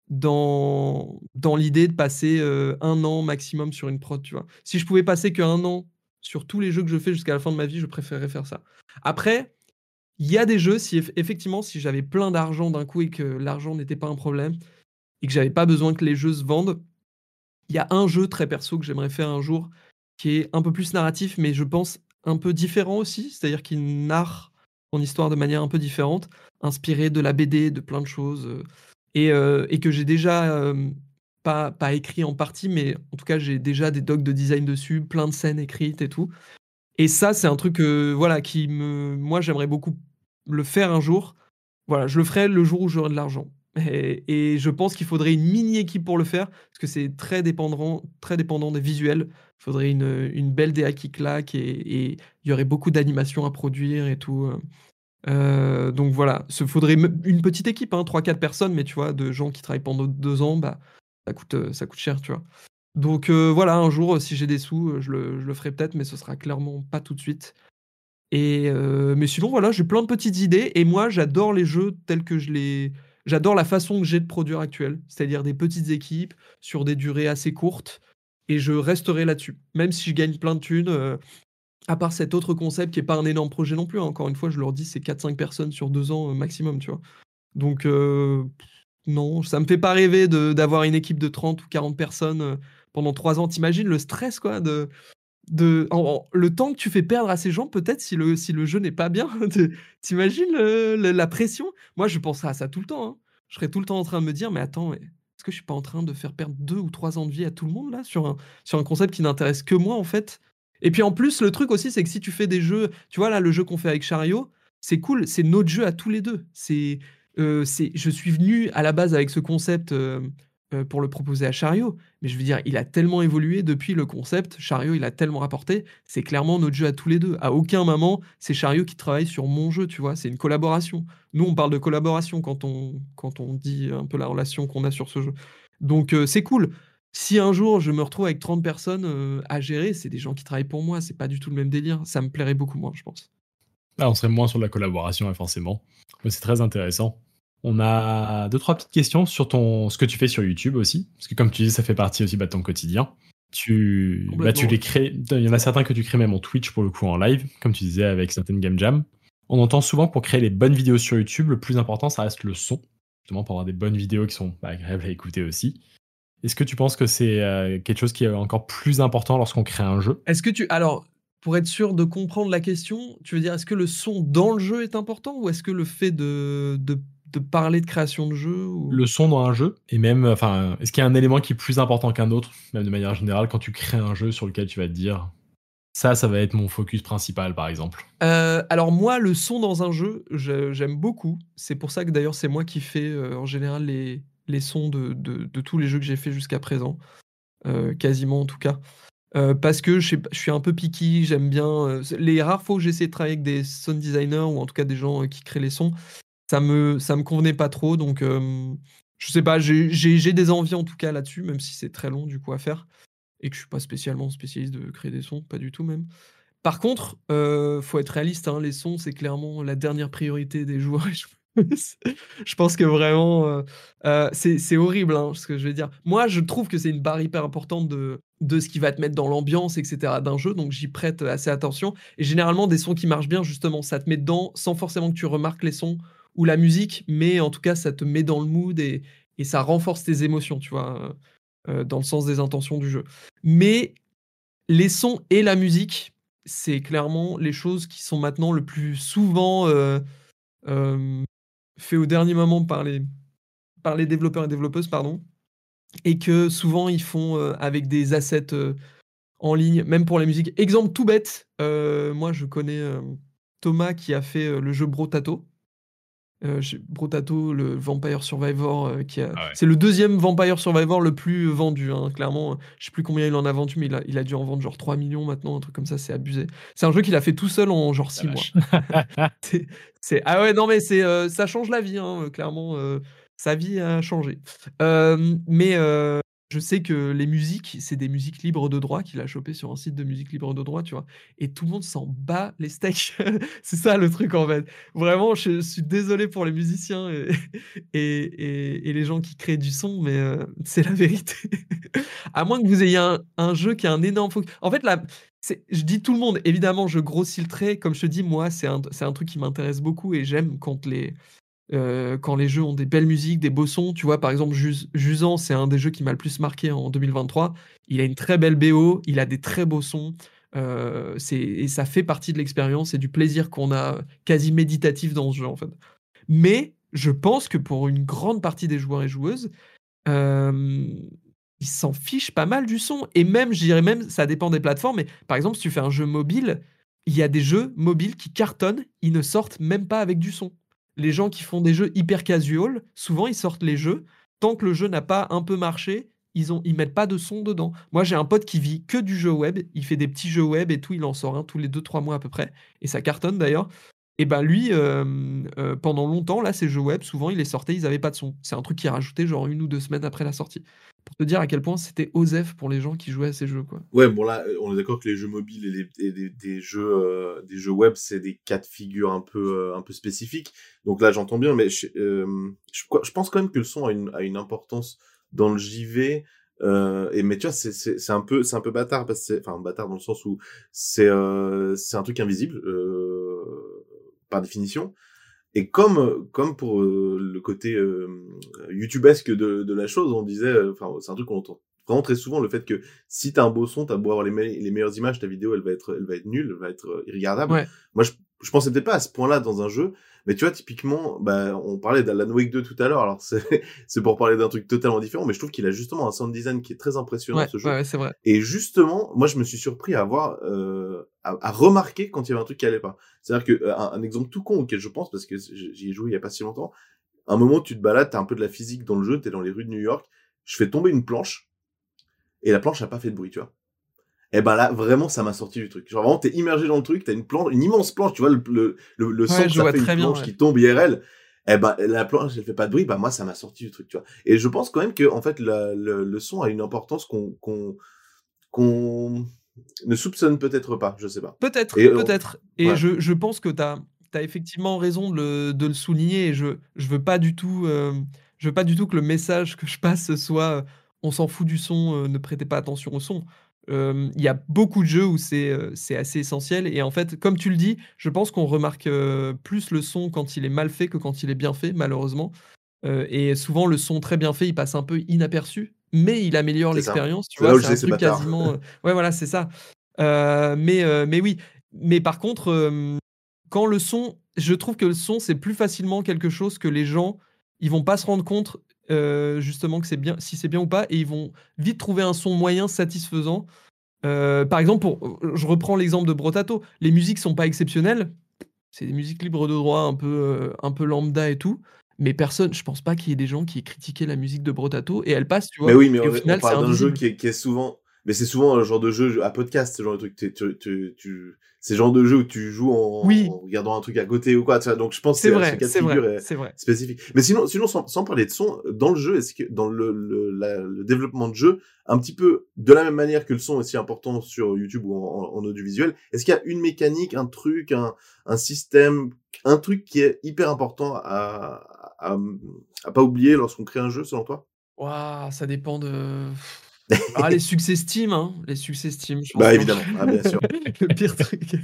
dans, dans l'idée de passer euh, un an maximum sur une prod, tu vois. Si je pouvais passer qu'un an sur tous les jeux que je fais jusqu'à la fin de ma vie, je préférerais faire ça. Après, il y a des jeux, si eff- effectivement, si j'avais plein d'argent d'un coup et que l'argent n'était pas un problème et que j'avais pas besoin que les jeux se vendent, il y a un jeu très perso que j'aimerais faire un jour qui est un peu plus narratif, mais je pense un peu différent aussi, c'est-à-dire qu'il narre son histoire de manière un peu différente, inspiré de la BD, de plein de choses, euh, et, euh, et que j'ai déjà pas, pas écrit en partie, mais en tout cas j'ai déjà des docs de design dessus, plein de scènes écrites et tout. Et ça, c'est un truc euh, voilà, qui me. Moi, j'aimerais beaucoup le faire un jour. Voilà, je le ferai le jour où j'aurai de l'argent. Et, je pense qu'il faudrait une mini-équipe pour le faire, parce que c'est très dépendant, très dépendant des visuels. Il faudrait une, une belle DA qui claque et il y aurait beaucoup d'animations à produire et tout. Euh, donc voilà, il faudrait une petite équipe, hein, 3-4 personnes, mais tu vois, de gens qui travaillent pendant deux ans, bah, ça, coûte, euh, ça coûte cher, tu vois. Donc euh, voilà, un jour, euh, si j'ai des sous, euh, je le, je le ferai peut-être, mais ce sera clairement pas tout de suite. Et euh, mais sinon, voilà, j'ai plein de petites idées, et moi, j'adore les jeux tels que je les... J'adore la façon que j'ai de produire actuelle, c'est-à-dire des petites équipes sur des durées assez courtes, et je resterai là-dessus. Même si je gagne plein de thunes, euh, à part cet autre concept qui est pas un énorme projet non plus, hein, encore une fois, je leur dis, c'est 4-5 personnes sur deux ans euh, maximum, tu vois. Donc, non, ça me fait pas rêver d'avoir une équipe de 30 ou 40 personnes pendant trois ans. T'imagines le stress, quoi, de, de, le temps que tu fais perdre à ces gens, peut-être, si le, si le jeu n'est pas bien. T'imagines la pression? Moi, je penserais à ça tout le temps. hein. Je serais tout le temps en train de me dire, mais attends, est-ce que je suis pas en train de faire perdre deux ou trois ans de vie à tout le monde, là, sur un, sur un concept qui n'intéresse que moi, en fait? Et puis en plus, le truc aussi, c'est que si tu fais des jeux, tu vois là, le jeu qu'on fait avec Chariot, c'est cool, c'est notre jeu à tous les deux. C'est, euh, c'est, je suis venu à la base avec ce concept euh, euh, pour le proposer à Chariot. Mais je veux dire, il a tellement évolué depuis le concept. Chariot, il a tellement rapporté. C'est clairement notre jeu à tous les deux. À aucun moment, c'est Chariot qui travaille sur mon jeu, tu vois. C'est une collaboration. Nous, on parle de collaboration quand on, quand on dit un peu la relation qu'on a sur ce jeu. Donc, euh, c'est cool. Si un jour je me retrouve avec 30 personnes euh, à gérer, c'est des gens qui travaillent pour moi. C'est pas du tout le même délire. Ça me plairait beaucoup moins, je pense. Ah, on serait moins sur la collaboration, forcément. Mais c'est très intéressant. On a deux, trois petites questions sur ton, ce que tu fais sur YouTube aussi. Parce que comme tu dis, ça fait partie aussi bah, de ton quotidien. Tu, bah, tu les crées. Il y en a certains que tu crées même en Twitch pour le coup en live, comme tu disais avec certaines Game Jam. On entend souvent pour créer les bonnes vidéos sur YouTube, le plus important, ça reste le son. Justement, pour avoir des bonnes vidéos qui sont bah, agréables à écouter aussi. Est-ce que tu penses que c'est euh, quelque chose qui est encore plus important lorsqu'on crée un jeu? Est-ce que tu. Alors, pour être sûr de comprendre la question, tu veux dire, est-ce que le son dans le jeu est important ou est-ce que le fait de, de de parler de création de jeu Le son dans un jeu, et même, enfin, est-ce qu'il y a un élément qui est plus important qu'un autre, même de manière générale, quand tu crées un jeu sur lequel tu vas te dire ça, ça va être mon focus principal, par exemple? Euh, Alors moi, le son dans un jeu, j'aime beaucoup. C'est pour ça que d'ailleurs, c'est moi qui fais euh, en général les, les sons de, de, tous les jeux que j'ai fait jusqu'à présent, euh, quasiment en tout cas. parce que je, je, suis un peu picky, j'aime bien. les rares fois où j'essaie de travailler avec des sound designers ou en tout cas des gens qui créent les sons, ça me ça me convenait pas trop donc je sais pas j'ai des envies en tout cas là-dessus même si c'est très long du coup à faire et que je suis pas spécialement spécialiste de créer des sons pas du tout même. Par contre euh, faut être réaliste hein, les sons c'est clairement la dernière priorité des joueurs je pense que vraiment c'est horrible hein, ce que je vais dire. Moi je trouve que c'est une barre hyper importante de de ce qui va te mettre dans l'ambiance etc d'un jeu donc j'y prête assez attention et généralement des sons qui marchent bien justement ça te met dedans sans forcément que tu remarques les sons ou la musique, mais en tout cas, ça te met dans le mood et, ça renforce tes émotions, tu vois, euh, dans le sens des intentions du jeu. Mais les sons et la musique, c'est clairement les choses qui sont maintenant le plus souvent euh, euh, fait au dernier moment par les, par les développeurs et développeuses, pardon, et que souvent ils font avec des assets en ligne, même pour la musique. Exemple tout bête, moi je connais Thomas qui a fait le jeu Brotato. Euh, Brotato, le Vampire Survivor, euh, qui ah c'est le deuxième Vampire Survivor le plus vendu, hein, clairement. Je sais plus combien il en a vendu, mais il a, il a dû en vendre genre 3 millions maintenant, un truc comme ça, c'est abusé. C'est un jeu qu'il a fait tout seul en genre 6 mois. ah ouais, non, mais c'est, euh, ça change la vie, hein, clairement. sa vie a changé. mais je sais que les musiques, c'est des musiques libres de droit qu'il a chopé sur un site de musique libre de droit, tu vois. Et tout le monde s'en bat les steaks. c'est ça le truc en fait. Vraiment, je, suis désolé pour les musiciens et, et, et, les gens qui créent du son, mais euh, c'est la vérité. à moins que vous ayez un, jeu qui a un énorme. En fait, là, je dis tout le monde, évidemment, je grossis le trait. Comme je te dis, moi, c'est un, un truc qui m'intéresse beaucoup et j'aime quand les, euh, quand les jeux ont des belles musiques, des beaux sons. Tu vois, par exemple, Jusant, c'est un des jeux qui m'a le plus marqué en 2023. Il a une très belle BO, il a des très beaux sons. Euh, et ça fait partie de l'expérience et du plaisir qu'on a quasi méditatif dans ce jeu, en fait. Mais je pense que pour une grande partie des joueurs et joueuses, euh, ils s'en fichent pas mal du son. Et même, je dirais même, ça dépend des plateformes. Mais par exemple, si tu fais un jeu mobile, il y a des jeux mobiles qui cartonnent, ils ne sortent même pas avec du son les gens qui font des jeux hyper casual, souvent ils sortent les jeux. Tant que le jeu n'a pas un peu marché, ils ont mettent pas de son dedans. Moi, j'ai un pote qui vit que du jeu web. Il fait des petits jeux web et tout. Il en sort tous les 2-3 mois à peu près. Et ça cartonne d'ailleurs. Et ben lui, euh, pendant longtemps, là, ces jeux web, souvent, il les sortait, ils n'avaient pas de son. C'est un truc qui est rajouté genre une ou deux semaines après la sortie pour te dire à quel point c'était osef pour les gens qui jouaient à ces jeux. Quoi. Ouais, bon là, on est d'accord que les jeux mobiles et, les, euh, des jeux web, c'est des cas de figure un peu, euh, un peu spécifiques. Donc là, j'entends bien, mais je, euh, pense quand même que le son a une, importance dans le JV. et mais tu vois, c'est un peu, c'est un peu bâtard enfin bâtard dans le sens où c'est, c'est un truc invisible par définition. Et comme, comme pour euh, le côté euh, youtubesque de, de la chose, on disait, euh, enfin, c'est un truc qu'on entend vraiment très souvent, le fait que si t'as un beau son, t'as beau avoir les, les meilleures images, ta vidéo, elle va être, elle va être nulle, elle va être irregardable. Moi, je, je pensais peut-être pas à ce point-là dans un jeu, mais tu vois, typiquement, bah, on parlait d'Alan Wake 2 tout à l'heure, alors c'est, pour parler d'un truc totalement différent, mais je trouve qu'il a justement un sound design qui est très impressionnant, ce jeu. Ouais, c'est vrai. Et justement, moi, je me suis surpris à avoir, euh, à, à, remarquer quand il y avait un truc qui allait pas. C'est-à-dire que, euh, un, exemple tout con auquel je pense, parce que j'y ai joué il y a pas si longtemps, un moment, tu te balades, t'as un peu de la physique dans le jeu, t'es dans les rues de New York, je fais tomber une planche et la planche a pas fait de bruit, tu vois. Et ben là, vraiment, ça m'a sorti du truc. Genre vraiment, t'es immergé dans le truc, t'as une planche, une immense planche, tu vois, le, le, le, son que ça fait une planche qui tombe IRL. Et ben la planche, elle fait pas de bruit, bah moi, ça m'a sorti du truc, tu vois. Et je pense quand même que, en fait, le, le, son a une importance qu'on, qu'on, qu'on ne soupçonne peut-être pas, je sais pas. Peut-être, peut-être. Et je, je pense que t'as, as effectivement raison de le, de le souligner et je, je veux pas du tout, euh, je veux pas du tout que le message que je passe soit, euh, on s'en fout du son, euh, ne prêtez pas attention au son il y a beaucoup de jeux où c'est assez essentiel. Et en fait, comme tu le dis, je pense qu'on remarque plus le son quand il est mal fait que quand il est bien fait, malheureusement. et souvent, le son très bien fait, il passe un peu inaperçu, mais il améliore l'expérience. Tu vois, c'est un truc quasiment. ouais, voilà, c'est ça. mais, mais oui. Mais par contre, quand le son, je trouve que le son, c'est plus facilement quelque chose que les gens, ils vont pas se rendre compte euh, justement que c'est bien, si c'est bien ou pas, et ils vont vite trouver un son moyen satisfaisant. Euh, par exemple, pour, je reprends l'exemple de Brotato. Les musiques sont pas exceptionnelles. C'est des musiques libres de droit, un peu, euh, un peu lambda et tout. Mais personne, je pense pas qu'il y ait des gens qui aient critiqué la musique de Brotato et elle passe, tu vois. Mais oui, mais au final, c'est un jeu qui est, qui est souvent mais c'est souvent un genre de jeu à podcast, ce genre de truc. Tu, tu, tu, tu c'est le genre de jeu où tu joues en, regardant un truc à côté ou quoi. Donc je pense que c'est vrai, c'est vrai, c'est vrai. spécifique. Mais sinon, sinon sans, sans, parler de son, dans le jeu, est-ce que dans le, le, le, développement de jeu, un petit peu de la même manière que le son est aussi important sur YouTube ou en, en audiovisuel, est-ce qu'il y a une mécanique, un truc, un, un système, un truc qui est hyper important à, à, à pas oublier lorsqu'on crée un jeu, selon toi? Waouh, ça dépend de. Ah, les succès Steam, hein, les succès Steam. Je bah évidemment, ah, bien sûr. le pire truc.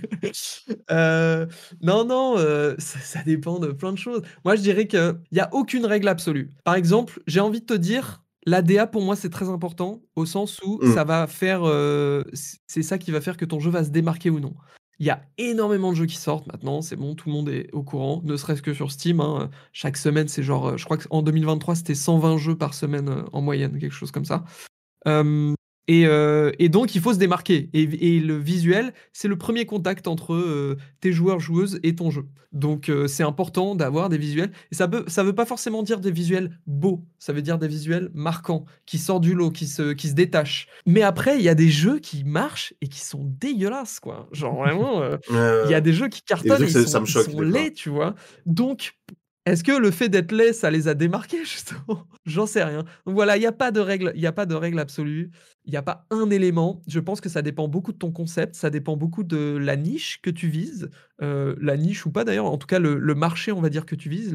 Euh, non, non, euh, ça, dépend de plein de choses. Moi, je dirais qu'il n'y a aucune règle absolue. Par exemple, j'ai envie de te dire, l'ADA pour moi c'est très important au sens où mmh. ça va faire, euh, c'est ça qui va faire que ton jeu va se démarquer ou non. Il y a énormément de jeux qui sortent maintenant, c'est bon, tout le monde est au courant, ne serait-ce que sur Steam. Hein. Chaque semaine, c'est genre, je crois qu'en 2023, c'était 120 jeux par semaine en moyenne, quelque chose comme ça. Et, donc, il faut se démarquer. Et, le visuel, c'est le premier contact entre tes joueurs, joueuses et ton jeu. Donc, c'est important d'avoir des visuels. Et ça ne ça veut pas forcément dire des visuels beaux. Ça veut dire des visuels marquants, qui sortent du lot, qui se, qui se détachent. Mais après, il y a des jeux qui marchent et qui sont dégueulasses, quoi. Genre, vraiment, il y a des jeux qui cartonnent et, ils sont, ils sont laids, tu vois. Donc, est-ce que le fait d'être laid, ça les a démarqués, justement? J'en sais rien. Donc voilà, il n'y a pas de règle, il a pas de règle absolue. Il n'y a pas un élément. Je pense que ça dépend beaucoup de ton concept, ça dépend beaucoup de la niche que tu vises, euh, la niche ou pas d'ailleurs. En tout cas, le, marché, on va dire que tu vises.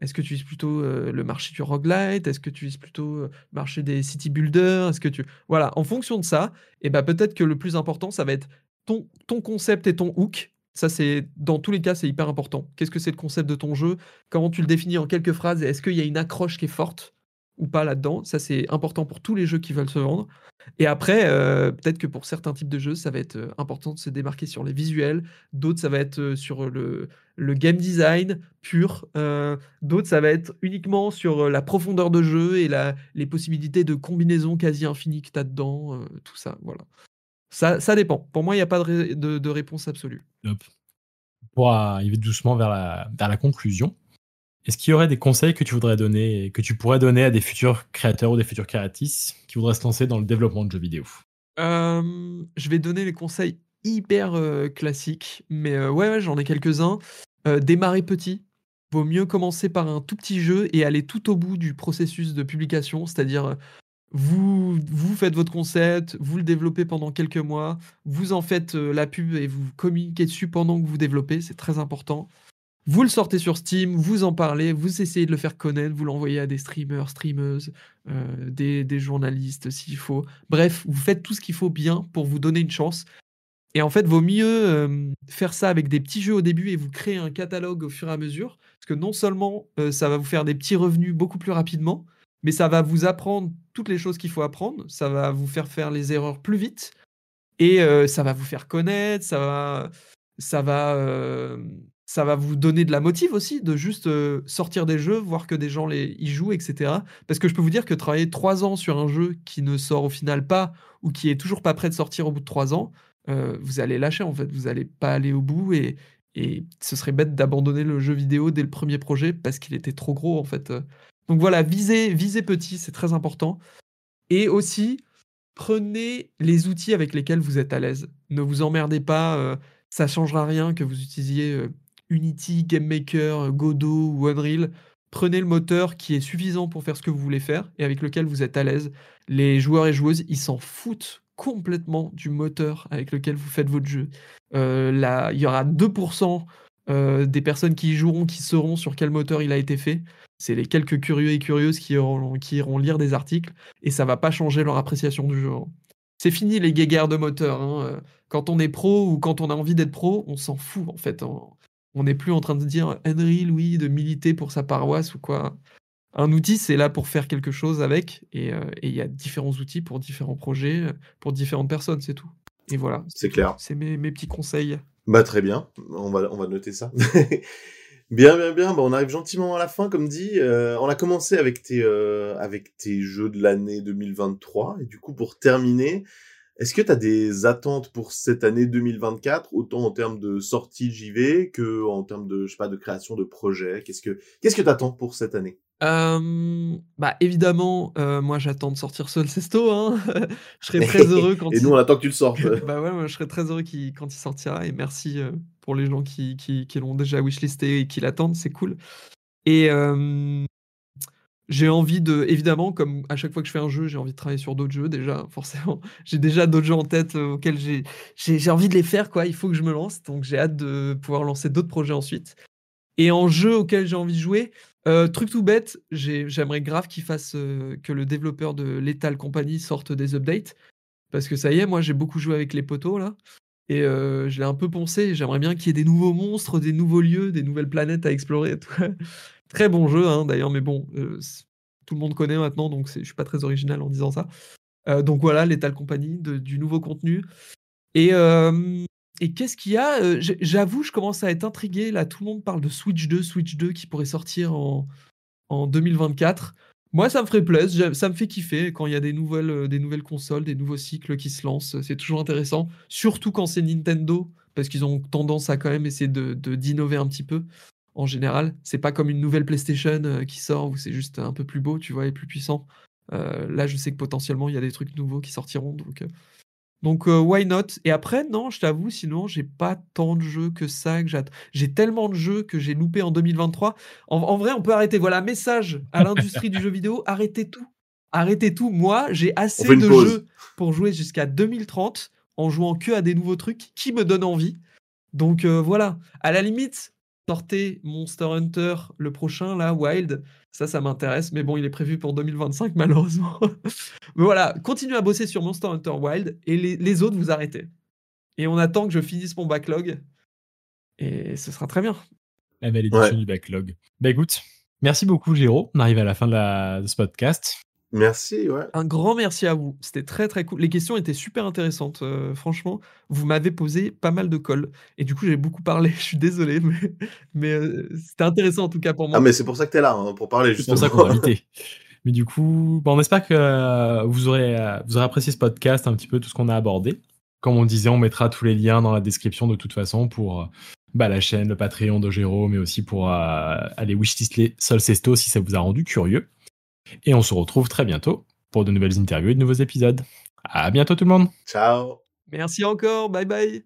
Est-ce que tu vises plutôt euh, le marché du roguelite? Est-ce que tu vises plutôt euh, le marché des city builders? Est-ce que tu voilà, en fonction de ça, eh ben peut-être que le plus important, ça va être ton, ton concept et ton hook ça, c'est dans tous les cas, c'est hyper important. Qu'est-ce que c'est le concept de ton jeu? Comment tu le définis en quelques phrases? Est-ce qu'il y a une accroche qui est forte ou pas là-dedans? Ça, c'est important pour tous les jeux qui veulent se vendre. Et après, euh, peut-être que pour certains types de jeux, ça va être euh, important de se démarquer sur les visuels. D'autres, ça va être euh, sur le, game design pur. D'autres, ça va être uniquement sur la profondeur de jeu et les possibilités de combinaison quasi infinies que tu as dedans. tout ça, voilà. Ça, ça dépend. Pour moi, il n'y a pas de, de, réponse absolue. Pour arriver doucement vers la, vers la conclusion, est-ce qu'il y aurait des conseils que tu voudrais donner, que tu pourrais donner à des futurs créateurs ou des futurs créatrices qui voudraient se lancer dans le développement de jeux vidéo? Je vais donner les conseils hyper classiques, mais ouais, j'en ai quelques-uns. démarrer petit. Vaut mieux commencer par un tout petit jeu et aller tout au bout du processus de publication, c'est-à-dire vous, faites votre concept, vous le développez pendant quelques mois, vous en faites euh, la pub et vous communiquez dessus pendant que vous développez, c'est très important. Vous le sortez sur Steam, vous en parlez, vous essayez de le faire connaître, vous l'envoyez à des streamers, streameuses, euh, des, journalistes s'il faut. Bref, vous faites tout ce qu'il faut bien pour vous donner une chance. Et en fait, vaut mieux euh, faire ça avec des petits jeux au début et vous créer un catalogue au fur et à mesure. Parce que non seulement ça va vous faire des petits revenus beaucoup plus rapidement, mais ça va vous apprendre toutes les choses qu'il faut apprendre, ça va vous faire faire les erreurs plus vite, et euh, ça va vous faire connaître, ça va, ça va, euh, ça va vous donner de la motive aussi de juste euh, sortir des jeux, voir que des gens les, y jouent, etc. Parce que je peux vous dire que travailler trois ans sur un jeu qui ne sort au final pas ou qui est toujours pas prêt de sortir au bout de trois ans, vous allez lâcher en fait, vous allez pas aller au bout et, et ce serait bête d'abandonner le jeu vidéo dès le premier projet parce qu'il était trop gros en fait Donc voilà, visez, visez petit, c'est très important. Et aussi, prenez les outils avec lesquels vous êtes à l'aise. Ne vous emmerdez pas, euh, ça changera rien que vous utilisiez euh, Unity, GameMaker, Godot ou Unreal. Prenez le moteur qui est suffisant pour faire ce que vous voulez faire et avec lequel vous êtes à l'aise. Les joueurs et joueuses, ils s'en foutent complètement du moteur avec lequel vous faites votre jeu. Euh, là, il y aura 2% euh, des personnes qui y joueront qui sauront sur quel moteur il a été fait. C'est les quelques curieux et curieuses qui iront, qui iront lire des articles et ça va pas changer leur appréciation du jeu. hein. C'est fini les guéguerres de moteur. hein. Euh, Quand on est pro ou quand on a envie d'être pro, on s'en fout en fait. hein. On n'est plus en train de dire Unreal, oui, de militer pour sa paroisse ou quoi. Un outil, c'est là pour faire quelque chose avec, et euh, il y a différents outils pour différents projets, pour différentes personnes, c'est tout. Et voilà, C'est clair. c'est mes, mes petits conseils. Bah très bien, on va, on va noter ça. bien, bien, bien. Bah, on arrive gentiment à la fin, comme dit. Euh, on a commencé avec tes, euh, avec tes jeux de l'année 2023. Et du coup, pour terminer, est-ce que tu as des attentes pour cette année 2024, autant en termes de sortie JV que en termes de, je sais pas, de création de projets Qu'est-ce que qu'est-ce que t'attends pour cette année? Euh, bah évidemment, euh, moi j'attends de sortir Sol Sesto. Hein. je serai très heureux quand Et il... nous, on attend que tu le sortes. bah ouais, moi, je serais très heureux quand il sortira. Et merci euh, pour les gens qui, qui, qui l'ont déjà wishlisté et qui l'attendent, c'est cool. Et j'ai envie de, évidemment, comme à chaque fois que je fais un jeu, j'ai envie de travailler sur d'autres jeux déjà, forcément. J'ai déjà d'autres jeux en tête auxquels j'ai envie de les faire, quoi. Il faut que je me lance. Donc j'ai hâte de pouvoir lancer d'autres projets ensuite. Et en jeu auquel j'ai envie de jouer, euh, truc tout bête, j'ai- j'aimerais grave qu'il fasse euh, que le développeur de Lethal Company sorte des updates. Parce que ça y est, moi j'ai beaucoup joué avec les poteaux là. Et euh, je l'ai un peu poncé. J'aimerais bien qu'il y ait des nouveaux monstres, des nouveaux lieux, des nouvelles planètes à explorer. Très bon jeu hein, d'ailleurs, mais bon, tout le monde connaît maintenant, donc je suis pas très original en disant ça. Donc voilà, Lethal Company, du nouveau contenu. Et, et qu'est-ce qu'il y a Euh, J'avoue, je commence à être intrigué. Là, tout le monde parle de Switch 2, Switch 2 qui pourrait sortir en, en 2024. Moi, ça me ferait plaisir, ça me fait kiffer quand il y a des nouvelles, euh, des nouvelles consoles, des nouveaux cycles qui se lancent. C'est toujours intéressant, surtout quand c'est Nintendo, parce qu'ils ont tendance à quand même essayer de d'innover un petit peu. En général, c'est pas comme une nouvelle PlayStation euh, qui sort où c'est juste un peu plus beau, tu vois, et plus puissant. Euh, là, je sais que potentiellement il y a des trucs nouveaux qui sortiront, donc. Donc, euh, why not? Et après, non, je t'avoue, sinon, j'ai pas tant de jeux que ça que. J'ai tellement de jeux que j'ai loupé en 2023. En, en vrai, on peut arrêter. Voilà, message à l'industrie du jeu vidéo, arrêtez tout. Arrêtez tout. Moi, j'ai assez de pause. jeux pour jouer jusqu'à 2030 en jouant que à des nouveaux trucs qui me donnent envie. Donc euh, voilà, à la limite, sortez Monster Hunter le prochain, là, Wild. Ça, ça m'intéresse, mais bon, il est prévu pour 2025, malheureusement. mais voilà, continuez à bosser sur Monster Hunter Wild et les, les autres, vous arrêtez. Et on attend que je finisse mon backlog. Et ce sera très bien. La belle édition Ouais. du backlog. Bah écoute, merci beaucoup Géraud. On arrive à la fin de, la, de ce podcast. Merci, ouais. Un grand merci à vous. C'était très très cool. Les questions étaient super intéressantes. euh, franchement, vous m'avez posé pas mal de cols. Et du coup, j'ai beaucoup parlé. Je suis désolé, mais, mais euh, c'était intéressant en tout cas pour moi. Ah, mais c'est pour ça que t'es là, hein, pour parler, C'est justement. pour ça qu'on t'a invité. Mais du coup, bon, on espère que euh, vous aurez, euh, vous aurez apprécié ce podcast, un petit peu tout ce qu'on a abordé. Comme on disait, on mettra tous les liens dans la description de toute façon pour euh, bah, la chaîne, le Patreon de Géraud, mais aussi pour euh, aller wishlister Solcesto si ça vous a rendu curieux. Et on se retrouve très bientôt pour de nouvelles interviews et de nouveaux épisodes. À bientôt tout le monde Ciao. Merci encore. Bye bye.